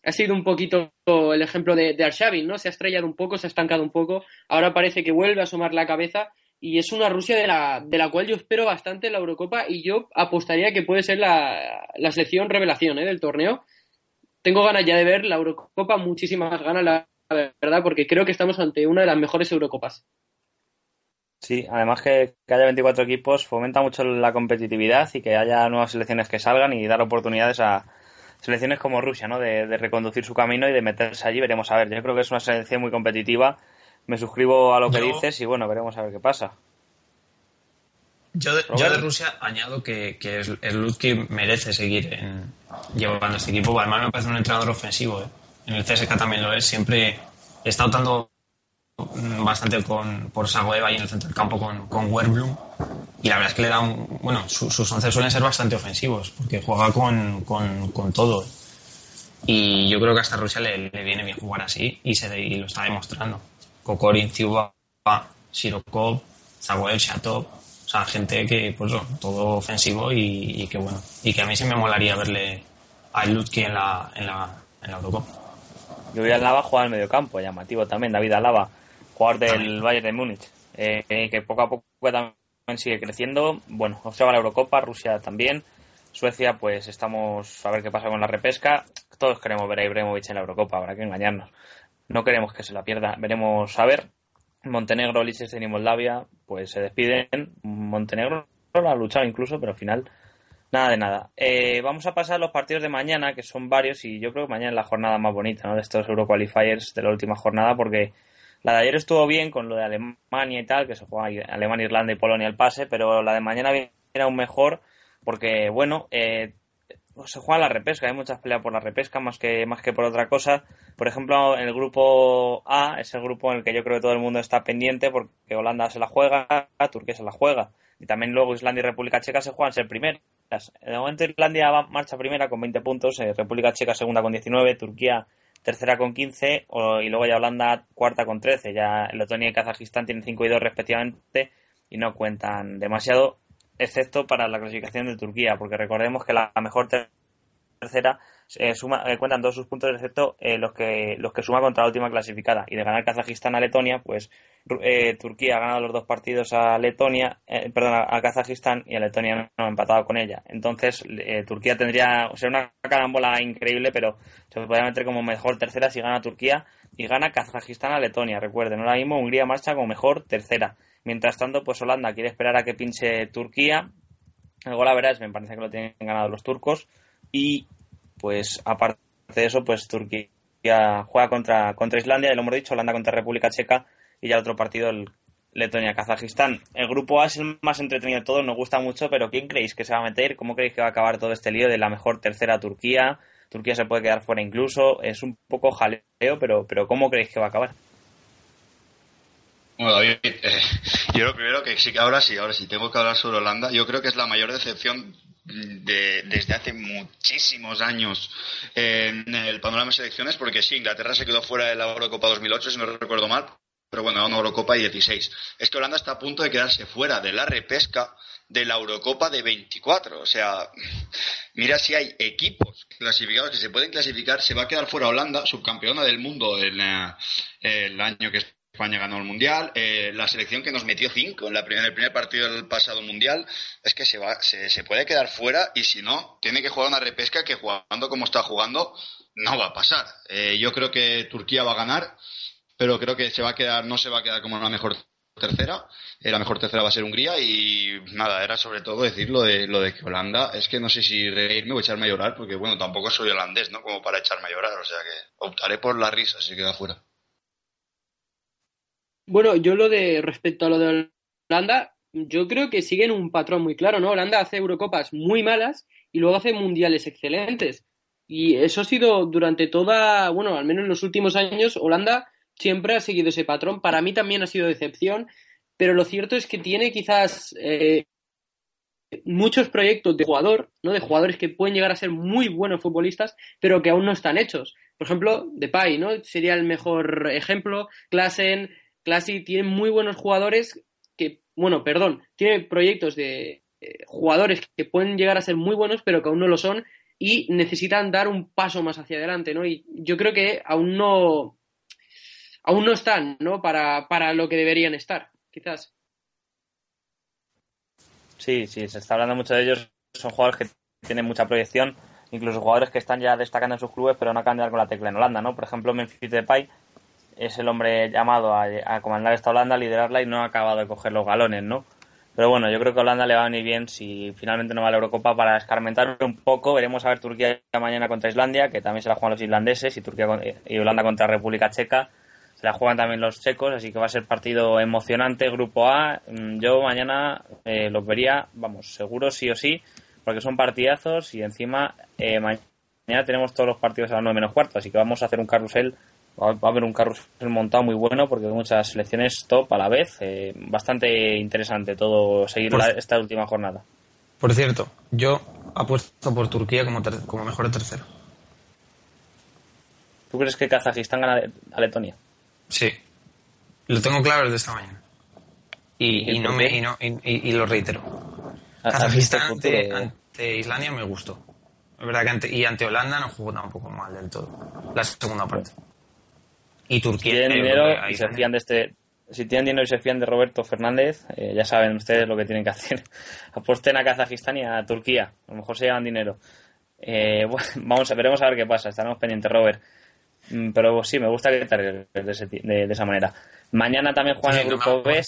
ha sido un poquito el ejemplo de, de Arshavin, ¿no? Se ha estrellado un poco, se ha estancado un poco. Ahora parece que vuelve a asomar la cabeza y es una Rusia de la, de la cual yo espero bastante en la Eurocopa y yo apostaría que puede ser la, la selección revelación ¿eh? del torneo. Tengo ganas ya de ver la Eurocopa, muchísimas ganas, la verdad, porque creo que estamos ante una de las mejores Eurocopas. Sí, además que, que, haya 24 equipos fomenta mucho la competitividad y que haya nuevas selecciones que salgan y dar oportunidades a selecciones como Rusia, ¿no? De, de, reconducir su camino y de meterse allí. Veremos a ver. Yo creo que es una selección muy competitiva. Me suscribo a lo que yo, dices y bueno, veremos a ver qué pasa. Yo de, yo de Rusia añado que, que el Lutki merece seguir en, llevando este equipo. Además me parece un entrenador ofensivo. ¿eh? En el CSK también lo es. Siempre está optando bastante con, por Sagoeva y en el centro del campo con, con Werblum. Y la verdad es que le da un. Bueno, su, sus once suelen ser bastante ofensivos, porque juega con, con, con, todo. Y yo creo que hasta Rusia le, le viene bien jugar así y, se, y lo está demostrando. Kokorin, Ciuba, Sirokov, Zagoev, Chatov. Sea, gente que, pues, todo ofensivo y, y, que bueno. Y que a mí sí me molaría verle a Lutki en la, en la, en la Eurocopa. Yo voy a Lava jugar al medio campo, llamativo también, David Alaba jugador del Bayern de Múnich, eh, que poco a poco también sigue creciendo. Bueno, observa la Eurocopa, Rusia también. Suecia, pues estamos a ver qué pasa con la repesca. Todos queremos ver a Ibrahimovic en la Eurocopa, habrá que engañarnos. No queremos que se la pierda. Veremos a ver. Montenegro, Liechtenstein y Moldavia, pues se despiden. Montenegro lo ha luchado incluso, pero al final nada de nada. Eh, vamos a pasar a los partidos de mañana, que son varios, y yo creo que mañana es la jornada más bonita ¿no? de estos Euroqualifiers de la última jornada, porque la de ayer estuvo bien con lo de Alemania y tal, que se juega Alemania, Irlanda y Polonia el pase, pero la de mañana era aún mejor porque, bueno, eh, se juega la repesca, hay muchas peleas por la repesca más que, más que por otra cosa. Por ejemplo, el grupo A es el grupo en el que yo creo que todo el mundo está pendiente porque Holanda se la juega, Turquía se la juega. Y también luego Islandia y República Checa se juegan ser primeras. De momento Islandia va, marcha primera con 20 puntos, eh, República Checa segunda con 19, Turquía tercera con 15 o, y luego ya Holanda cuarta con 13. Ya Letonia y Kazajistán tienen 5 y 2 respectivamente y no cuentan demasiado, excepto para la clasificación de Turquía, porque recordemos que la mejor tercera eh, suma, eh, cuentan todos sus puntos excepto eh, los que los que suma contra la última clasificada. Y de ganar Kazajistán a Letonia pues eh, Turquía ha ganado los dos partidos a Letonia eh, perdón a, Kazajistán y a Letonia no ha empatado con ella. Entonces Turquía tendría o sea una carambola increíble pero se podría meter como mejor tercera si gana Turquía y gana Kazajistán a Letonia. Recuerden ahora mismo Hungría marcha como mejor tercera mientras tanto pues Holanda quiere esperar a que pinche Turquía el gol a verás me parece que lo tienen ganado los turcos y pues aparte de eso, pues Turquía juega contra, contra Islandia, ya lo hemos dicho, Holanda contra República Checa y ya otro partido, el Letonia-Kazajistán. El grupo A es el más entretenido de todos, nos gusta mucho, pero ¿quién creéis que se va a meter? ¿Cómo creéis que va a acabar todo este lío de la mejor tercera Turquía? Turquía se puede quedar fuera incluso, es un poco jaleo, pero, pero ¿cómo creéis que va a acabar? Bueno, David, eh, yo lo primero que sí que ahora sí, ahora sí, tengo que hablar sobre Holanda. Yo creo que es la mayor decepción de, desde hace muchísimos años en el panorama de selecciones, porque sí, Inglaterra se quedó fuera de la Eurocopa 2008, si no recuerdo mal, pero bueno, una Eurocopa y 16. Es que Holanda está a punto de quedarse fuera de la repesca de la Eurocopa de 24. O sea, mira si hay equipos clasificados que se pueden clasificar, se va a quedar fuera Holanda, subcampeona del mundo en eh, el año que España ganó el Mundial, eh, la selección que nos metió cinco en, la en el primer partido del pasado Mundial, es que se, va, se, se, puede quedar fuera y si no, tiene que jugar una repesca que jugando como está jugando no va a pasar. Eh, yo creo que Turquía va a ganar, pero creo que se va a quedar, no se va a quedar como la mejor tercera, eh, la mejor tercera va a ser Hungría y nada, era sobre todo decir lo de, lo de que Holanda, es que no sé si reírme o echarme a llorar, porque bueno, tampoco soy holandés, ¿no? Como para echarme a llorar, o sea que optaré por la risa si queda fuera. Bueno, yo lo de respecto a lo de Holanda, yo creo que siguen un patrón muy claro, ¿no? Holanda hace Eurocopas muy malas y luego hace mundiales excelentes. Y eso ha sido durante toda, bueno, al menos en los últimos años, Holanda siempre ha seguido ese patrón. Para mí también ha sido decepción, pero lo cierto es que tiene quizás eh, muchos proyectos de jugador, ¿no? De jugadores que pueden llegar a ser muy buenos futbolistas, pero que aún no están hechos. Por ejemplo, Depay, ¿no? Sería el mejor ejemplo. Klassen, Classy tiene muy buenos jugadores que, bueno, perdón, tiene proyectos de eh, jugadores que pueden llegar a ser muy buenos, pero que aún no lo son y necesitan dar un paso más hacia adelante, ¿no? Y yo creo que aún no, aún no están, ¿no? Para, para lo que deberían estar, quizás. Sí, sí, se está hablando mucho de ellos. Son jugadores que tienen mucha proyección, incluso jugadores que están ya destacando en sus clubes, pero no acaban de dar con la tecla en Holanda, ¿no? Por ejemplo, Memphis Depay es el hombre llamado a, comandar esta Holanda, a liderarla y no ha acabado de coger los galones, ¿no? Pero bueno, yo creo que Holanda le va a venir bien si finalmente no va a la Eurocopa para escarmentar un poco. Veremos a ver Turquía mañana contra Islandia, que también se la juegan los islandeses, y Turquía y Holanda contra República Checa. Se la juegan también los checos, así que va a ser partido emocionante. Grupo A, mm, yo mañana eh, los vería, vamos, seguro sí o sí, porque son partidazos y encima eh, mañana tenemos todos los partidos a las 9 menos cuarto, así que vamos a hacer un carrusel va a haber un carrusel montado muy bueno porque hay muchas selecciones top a la vez. Eh, bastante interesante todo seguir esta última jornada. Por cierto, yo apuesto por Turquía como, como mejor tercero. ¿Tú crees que Kazajistán gana a Letonia? Sí, lo tengo claro desde esta mañana. Y, no me, y, lo reitero. Kazajistán ante, ante, Islandia me gustó. Es verdad que ante, y ante Holanda no jugó tampoco mal del todo. La segunda parte. Y Turquía. Si tienen dinero y se fían de este. Si tienen dinero y se fían de Roberto Fernández, eh, ya saben ustedes lo que tienen que hacer. Apuesten a Kazajistán y a Turquía. A lo mejor se llevan dinero. Eh, bueno, vamos a veremos a ver qué pasa. Estaremos pendientes, Robert. Mm, pero sí, me gusta que te de, de, esa manera. Mañana también juegan el grupo B.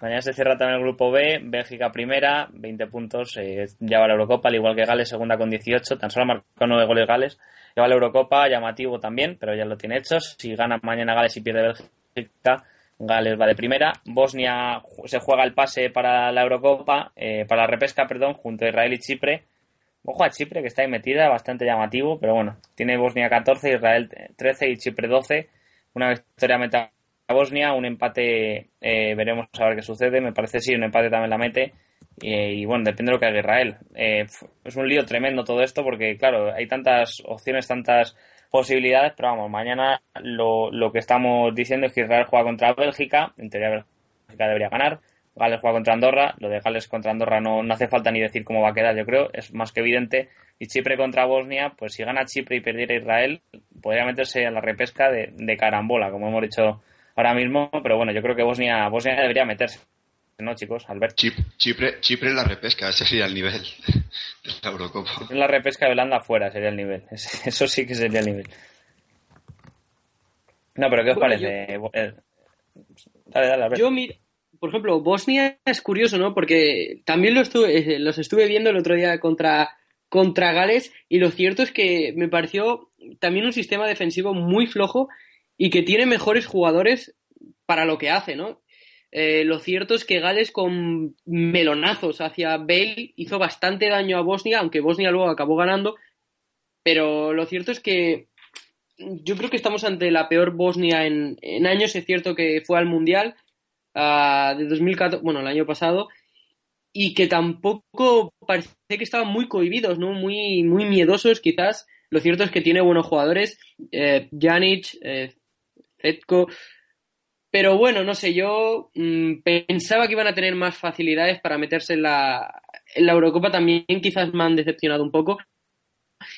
Mañana se cierra también el grupo B, Bélgica primera, 20 puntos, eh, ya va la Eurocopa, al igual que Gales segunda con 18, tan solo marcó 9 goles Gales, ya va la Eurocopa, llamativo también, pero ya lo tiene hecho, si gana mañana Gales y pierde Bélgica, Gales va de primera, Bosnia se juega el pase para la Eurocopa, eh, para la repesca, perdón, junto a Israel y Chipre, ojo a Chipre que está ahí metida, bastante llamativo, pero bueno, tiene Bosnia 14, Israel 13 y Chipre 12, una victoria meta Bosnia, un empate, eh, veremos a ver qué sucede. Me parece sí, un empate también la mete. Y bueno, depende de lo que haga Israel. Eh, es un lío tremendo todo esto porque, claro, hay tantas opciones, tantas posibilidades, pero vamos, mañana lo, lo que estamos diciendo es que Israel juega contra Bélgica, en teoría Bélgica debería ganar. Gales juega contra Andorra, lo de Gales contra Andorra no, no hace falta ni decir cómo va a quedar, yo creo, es más que evidente. Y Chipre contra Bosnia, pues si gana Chipre y perdiera Israel, podría meterse a la repesca de, de carambola, como hemos dicho ahora mismo, pero bueno, yo creo que Bosnia, Bosnia debería meterse. ¿No, chicos? Albert. Chipre, Chipre en la repesca, ese sería el nivel [laughs] de la Eurocopa. En la repesca de Holanda afuera sería el nivel. [laughs] Eso sí que sería el nivel. No, pero ¿qué os parece? Eh, dale, dale, Albert. Yo, mira, por ejemplo, Bosnia es curioso, ¿no? Porque también lo estuve, eh, los estuve viendo el otro día contra, contra Gales y lo cierto es que me pareció también un sistema defensivo muy flojo y que tiene mejores jugadores para lo que hace, ¿no? Eh, lo cierto es que Gales con melonazos hacia Bale hizo bastante daño a Bosnia, aunque Bosnia luego acabó ganando, pero lo cierto es que yo creo que estamos ante la peor Bosnia en, años, es cierto que fue al Mundial uh, de 2014, bueno, el año pasado, y que tampoco parece que estaban muy cohibidos, ¿no? Muy, muy miedosos quizás. Lo cierto es que tiene buenos jugadores, eh, Janic, eh, Zetko, pero bueno, no sé, yo mmm, pensaba que iban a tener más facilidades para meterse en la, Eurocopa, también quizás me han decepcionado un poco.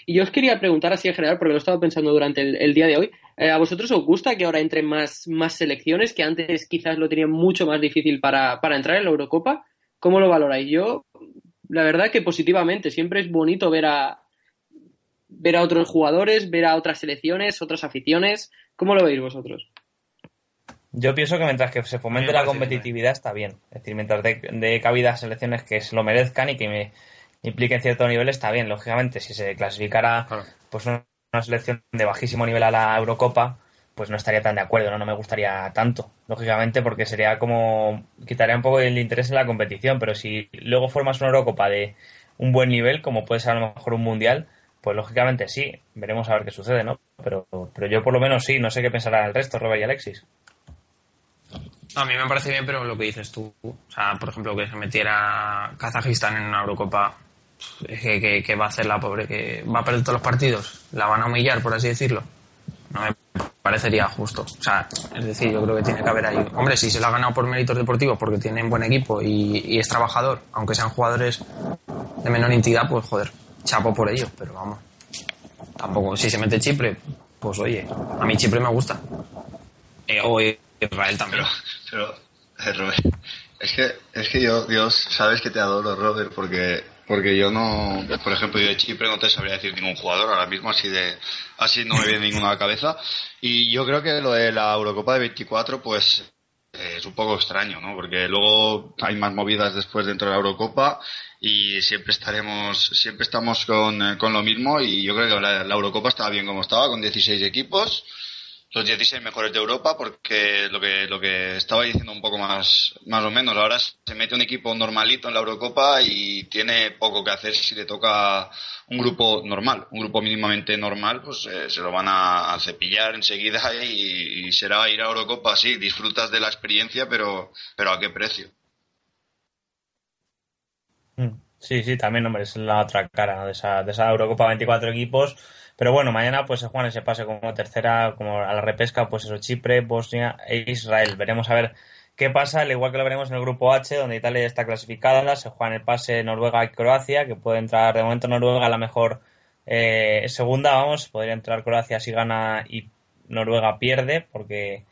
Y yo os quería preguntar así en general, porque lo he estado pensando durante el, día de hoy, eh, ¿a vosotros os gusta que ahora entren más, más selecciones, que antes quizás lo tenían mucho más difícil para, para entrar en la Eurocopa? ¿Cómo lo valoráis? Yo, la verdad que positivamente, siempre es bonito ver a, ver a otros jugadores, ver a otras selecciones, otras aficiones. ¿Cómo lo veis vosotros? Yo pienso que mientras que se fomente la competitividad está bien. Es decir, mientras de, de cabida a selecciones que se lo merezcan y que me impliquen cierto nivel está bien. Lógicamente, si se clasificara pues una, una, selección de bajísimo nivel a la Eurocopa, pues no estaría tan de acuerdo, ¿no? No me gustaría tanto, lógicamente, porque sería como... quitaría un poco el interés en la competición, pero si luego formas una Eurocopa de un buen nivel, como puede ser a lo mejor un Mundial, pues lógicamente sí, veremos a ver qué sucede, ¿no? Pero, pero yo por lo menos sí, no sé qué pensará el resto, Robert y Alexis. A mí me parece bien, pero lo que dices tú, o sea, por ejemplo, que se metiera Kazajistán en una Eurocopa, que, que, que, va a hacer la pobre, que va a perder todos los partidos, la van a humillar, por así decirlo. No me parecería justo. O sea, es decir, yo creo que tiene que haber ahí. Hombre, si se lo ha ganado por méritos deportivos, porque tienen buen equipo y, es trabajador, aunque sean jugadores de menor entidad, pues joder, chapo por ello, pero vamos. Tampoco, si se mete Chipre, pues oye, a mí Chipre me gusta. Eh, o Israel también. Pero, pero eh, Robert, es que, es que yo, Dios, sabes que te adoro, Robert, porque, porque yo no, por ejemplo, yo de Chipre no te sabría decir ningún jugador ahora mismo, así de, así no me viene ninguno a la cabeza. Y yo creo que lo de la Eurocopa de 24, pues, eh, es un poco extraño, ¿no? Porque luego hay más movidas después dentro de la Eurocopa y siempre estaremos, siempre estamos con, eh, con lo mismo y yo creo que la Eurocopa estaba bien como estaba, con 16 equipos los 16 mejores de Europa porque lo que lo que estaba diciendo un poco más más o menos ahora se mete un equipo normalito en la Eurocopa y tiene poco que hacer si le toca un grupo normal. Un grupo mínimamente normal pues eh, se lo van a, cepillar enseguida y, y, será ir a Eurocopa sí disfrutas de la experiencia pero pero a qué precio sí sí también hombre es la otra cara de esa de esa Eurocopa 24 equipos pero bueno, mañana pues se juega ese pase como tercera, como a la repesca, pues eso, Chipre, Bosnia e Israel. Veremos a ver qué pasa, al igual que lo veremos en el grupo H, donde Italia está clasificada, se juega en el pase Noruega y Croacia, que puede entrar de momento Noruega la mejor eh, segunda, vamos, podría entrar Croacia si gana y Noruega pierde, porque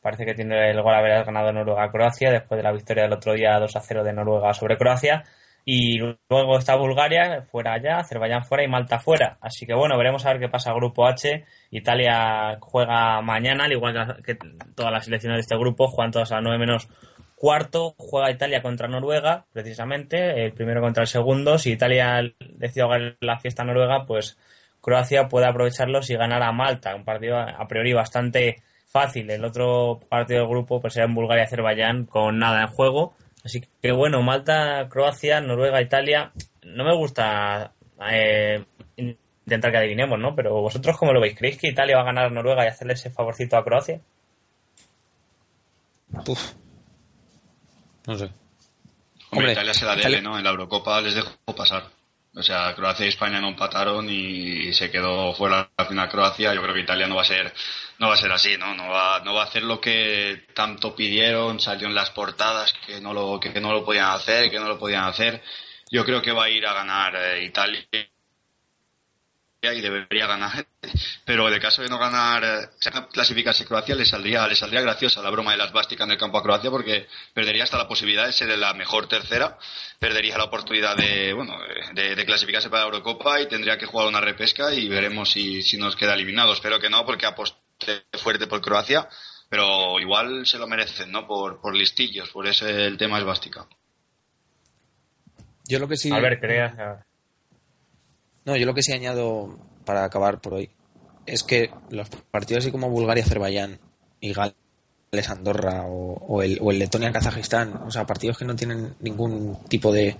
parece que tiene el gol haber ganado Noruega a Croacia después de la victoria del otro día 2 a 0 de Noruega sobre Croacia. Y luego está Bulgaria fuera allá, Azerbaiyán fuera y Malta fuera. Así que bueno, veremos a ver qué pasa grupo H. Italia juega mañana, al igual que, todas las selecciones de este grupo, juegan todas a las 9 menos cuarto. Juega Italia contra Noruega, precisamente, el primero contra el segundo. Si Italia decide jugar la fiesta a Noruega, pues Croacia puede aprovecharlo si ganara a Malta, un partido a priori bastante fácil. El otro partido del grupo pues será en Bulgaria y Azerbaiyán con nada en juego Así que bueno, Malta, Croacia, Noruega, Italia. No me gusta eh, intentar que adivinemos, ¿no? Pero vosotros, ¿cómo lo veis? ¿Creéis que Italia va a ganar a Noruega y hacerle ese favorcito a Croacia? Uf. No sé. Hombre, Hombre Italia se la debe, Italia... ¿no? En la Eurocopa les dejó pasar. O sea, Croacia y España no empataron y se quedó fuera la final Croacia. Yo creo que Italia no va a ser, no va a ser así, ¿no? No va, no va a hacer lo que tanto pidieron, salió en las portadas que no lo, que no lo podían hacer, que no lo podían hacer. Yo creo que va a ir a ganar eh, Italia y debería ganar. [laughs] Pero en el caso de no ganar, si clasificarse Croacia, le saldría, le saldría graciosa la broma de las básicas en el campo a Croacia porque perdería hasta la posibilidad de ser la mejor tercera, perdería la oportunidad de, bueno, de, de clasificarse para la Eurocopa y tendría que jugar una repesca y veremos si, si nos queda eliminado. Espero que no, porque aposté fuerte por Croacia, pero igual se lo merecen, ¿no? Por, por listillos, por ese el tema es bástica. Yo lo que sí. A ver, crea. No, yo lo que sí añado para acabar por hoy es que los partidos así como Bulgaria-Azerbaiyán y Gales Andorra o, el, o el Letonia-Kazajistán, o sea, partidos que no tienen ningún tipo de,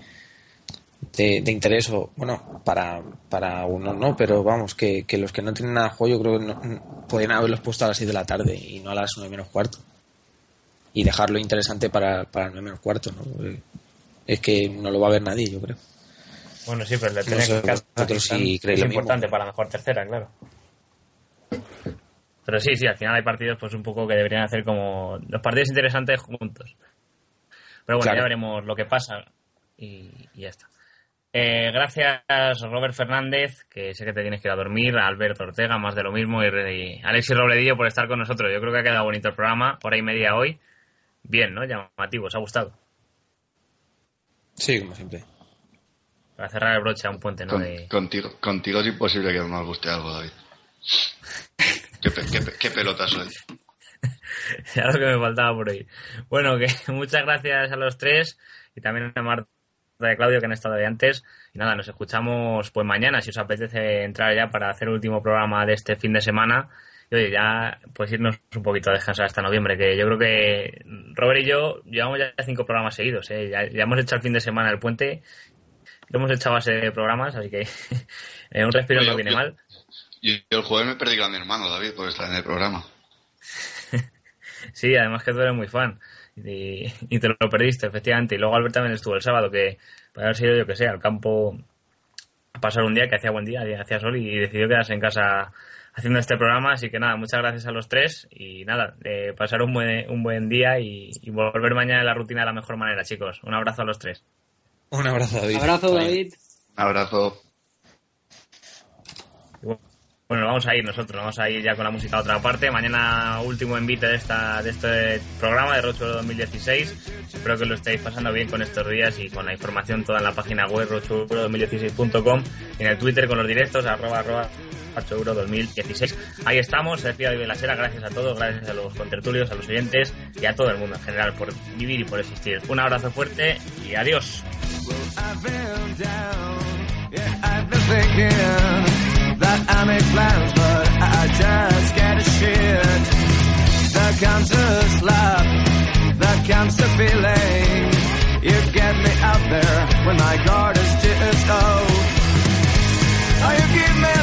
de, interés, o bueno, para, para uno no, pero vamos, que, los que no tienen nada de juego, yo creo que no, podrían haberlos puesto a las 6 de la tarde y no a las 9 menos cuarto. Y dejarlo interesante para, para 9 menos cuarto, ¿no? Es que no lo va a ver nadie, yo creo. Bueno, sí, pero el Letonia sí es importante para la mejor tercera, claro. Pero sí, sí, al final hay partidos pues un poco que deberían hacer como los partidos interesantes juntos. Pero bueno, ya veremos lo que pasa y, ya está. Eh, gracias Robert Fernández, que sé que te tienes que ir a dormir, a Alberto Ortega, más de lo mismo, y, y Alexis Robledillo por estar con nosotros. Yo creo que ha quedado bonito el programa, hora y media hoy. Bien, ¿no? Llamativo, ¿os ha gustado? Sí, como siempre. Para cerrar el broche a un puente, ¿no? contigo, contigo es imposible que no nos guste algo, David. [laughs] qué, qué, pelota soy. [laughs] ya lo que me faltaba por ahí. Bueno, que [laughs] muchas gracias a los tres y también a Marta y Claudio que han estado ahí antes. Y nada, nos escuchamos pues mañana si os apetece entrar ya para hacer el último programa de este fin de semana. Y oye, ya pues irnos un poquito a descansar hasta noviembre, que yo creo que Robert y yo llevamos ya cinco programas seguidos. ¿eh? Ya, hemos hecho el fin de semana el puente, lo hemos hecho a base de programas, así que [laughs] un respiro no viene mal. Y el jueves me perdí a mi hermano, David, por estar en el programa. [laughs] sí, además que tú eres muy fan. Y, te lo perdiste, efectivamente. Y luego Albert también estuvo el sábado, que puede haber sido, yo que sé, al campo a pasar un día que hacía buen día, hacía sol y decidió quedarse en casa haciendo este programa. Así que nada, muchas gracias a los tres y nada, pasar un buen, un buen día y, volver mañana en la rutina de la mejor manera, chicos. Un abrazo a los tres. Un abrazo, David. Abrazo, David. Abrazo. Bueno, vamos a ir nosotros, vamos a ir ya con la música a otra parte. Mañana último envite de esta de este programa de Rochuelo 2016. Espero que lo estéis pasando bien con estos días y con la información toda en la página web rochuelo2016.com y en el Twitter con los directos arroba arroba 8 euro 2016. Ahí estamos, se despide de la Sera, gracias a todos, gracias a los contertulios, a los oyentes y a todo el mundo en general por vivir y por existir. Un abrazo fuerte y adiós. That I make plans, but I just get a shit. There comes a slap, there comes a feeling. You get me out there when my guard is just low. Oh, you give me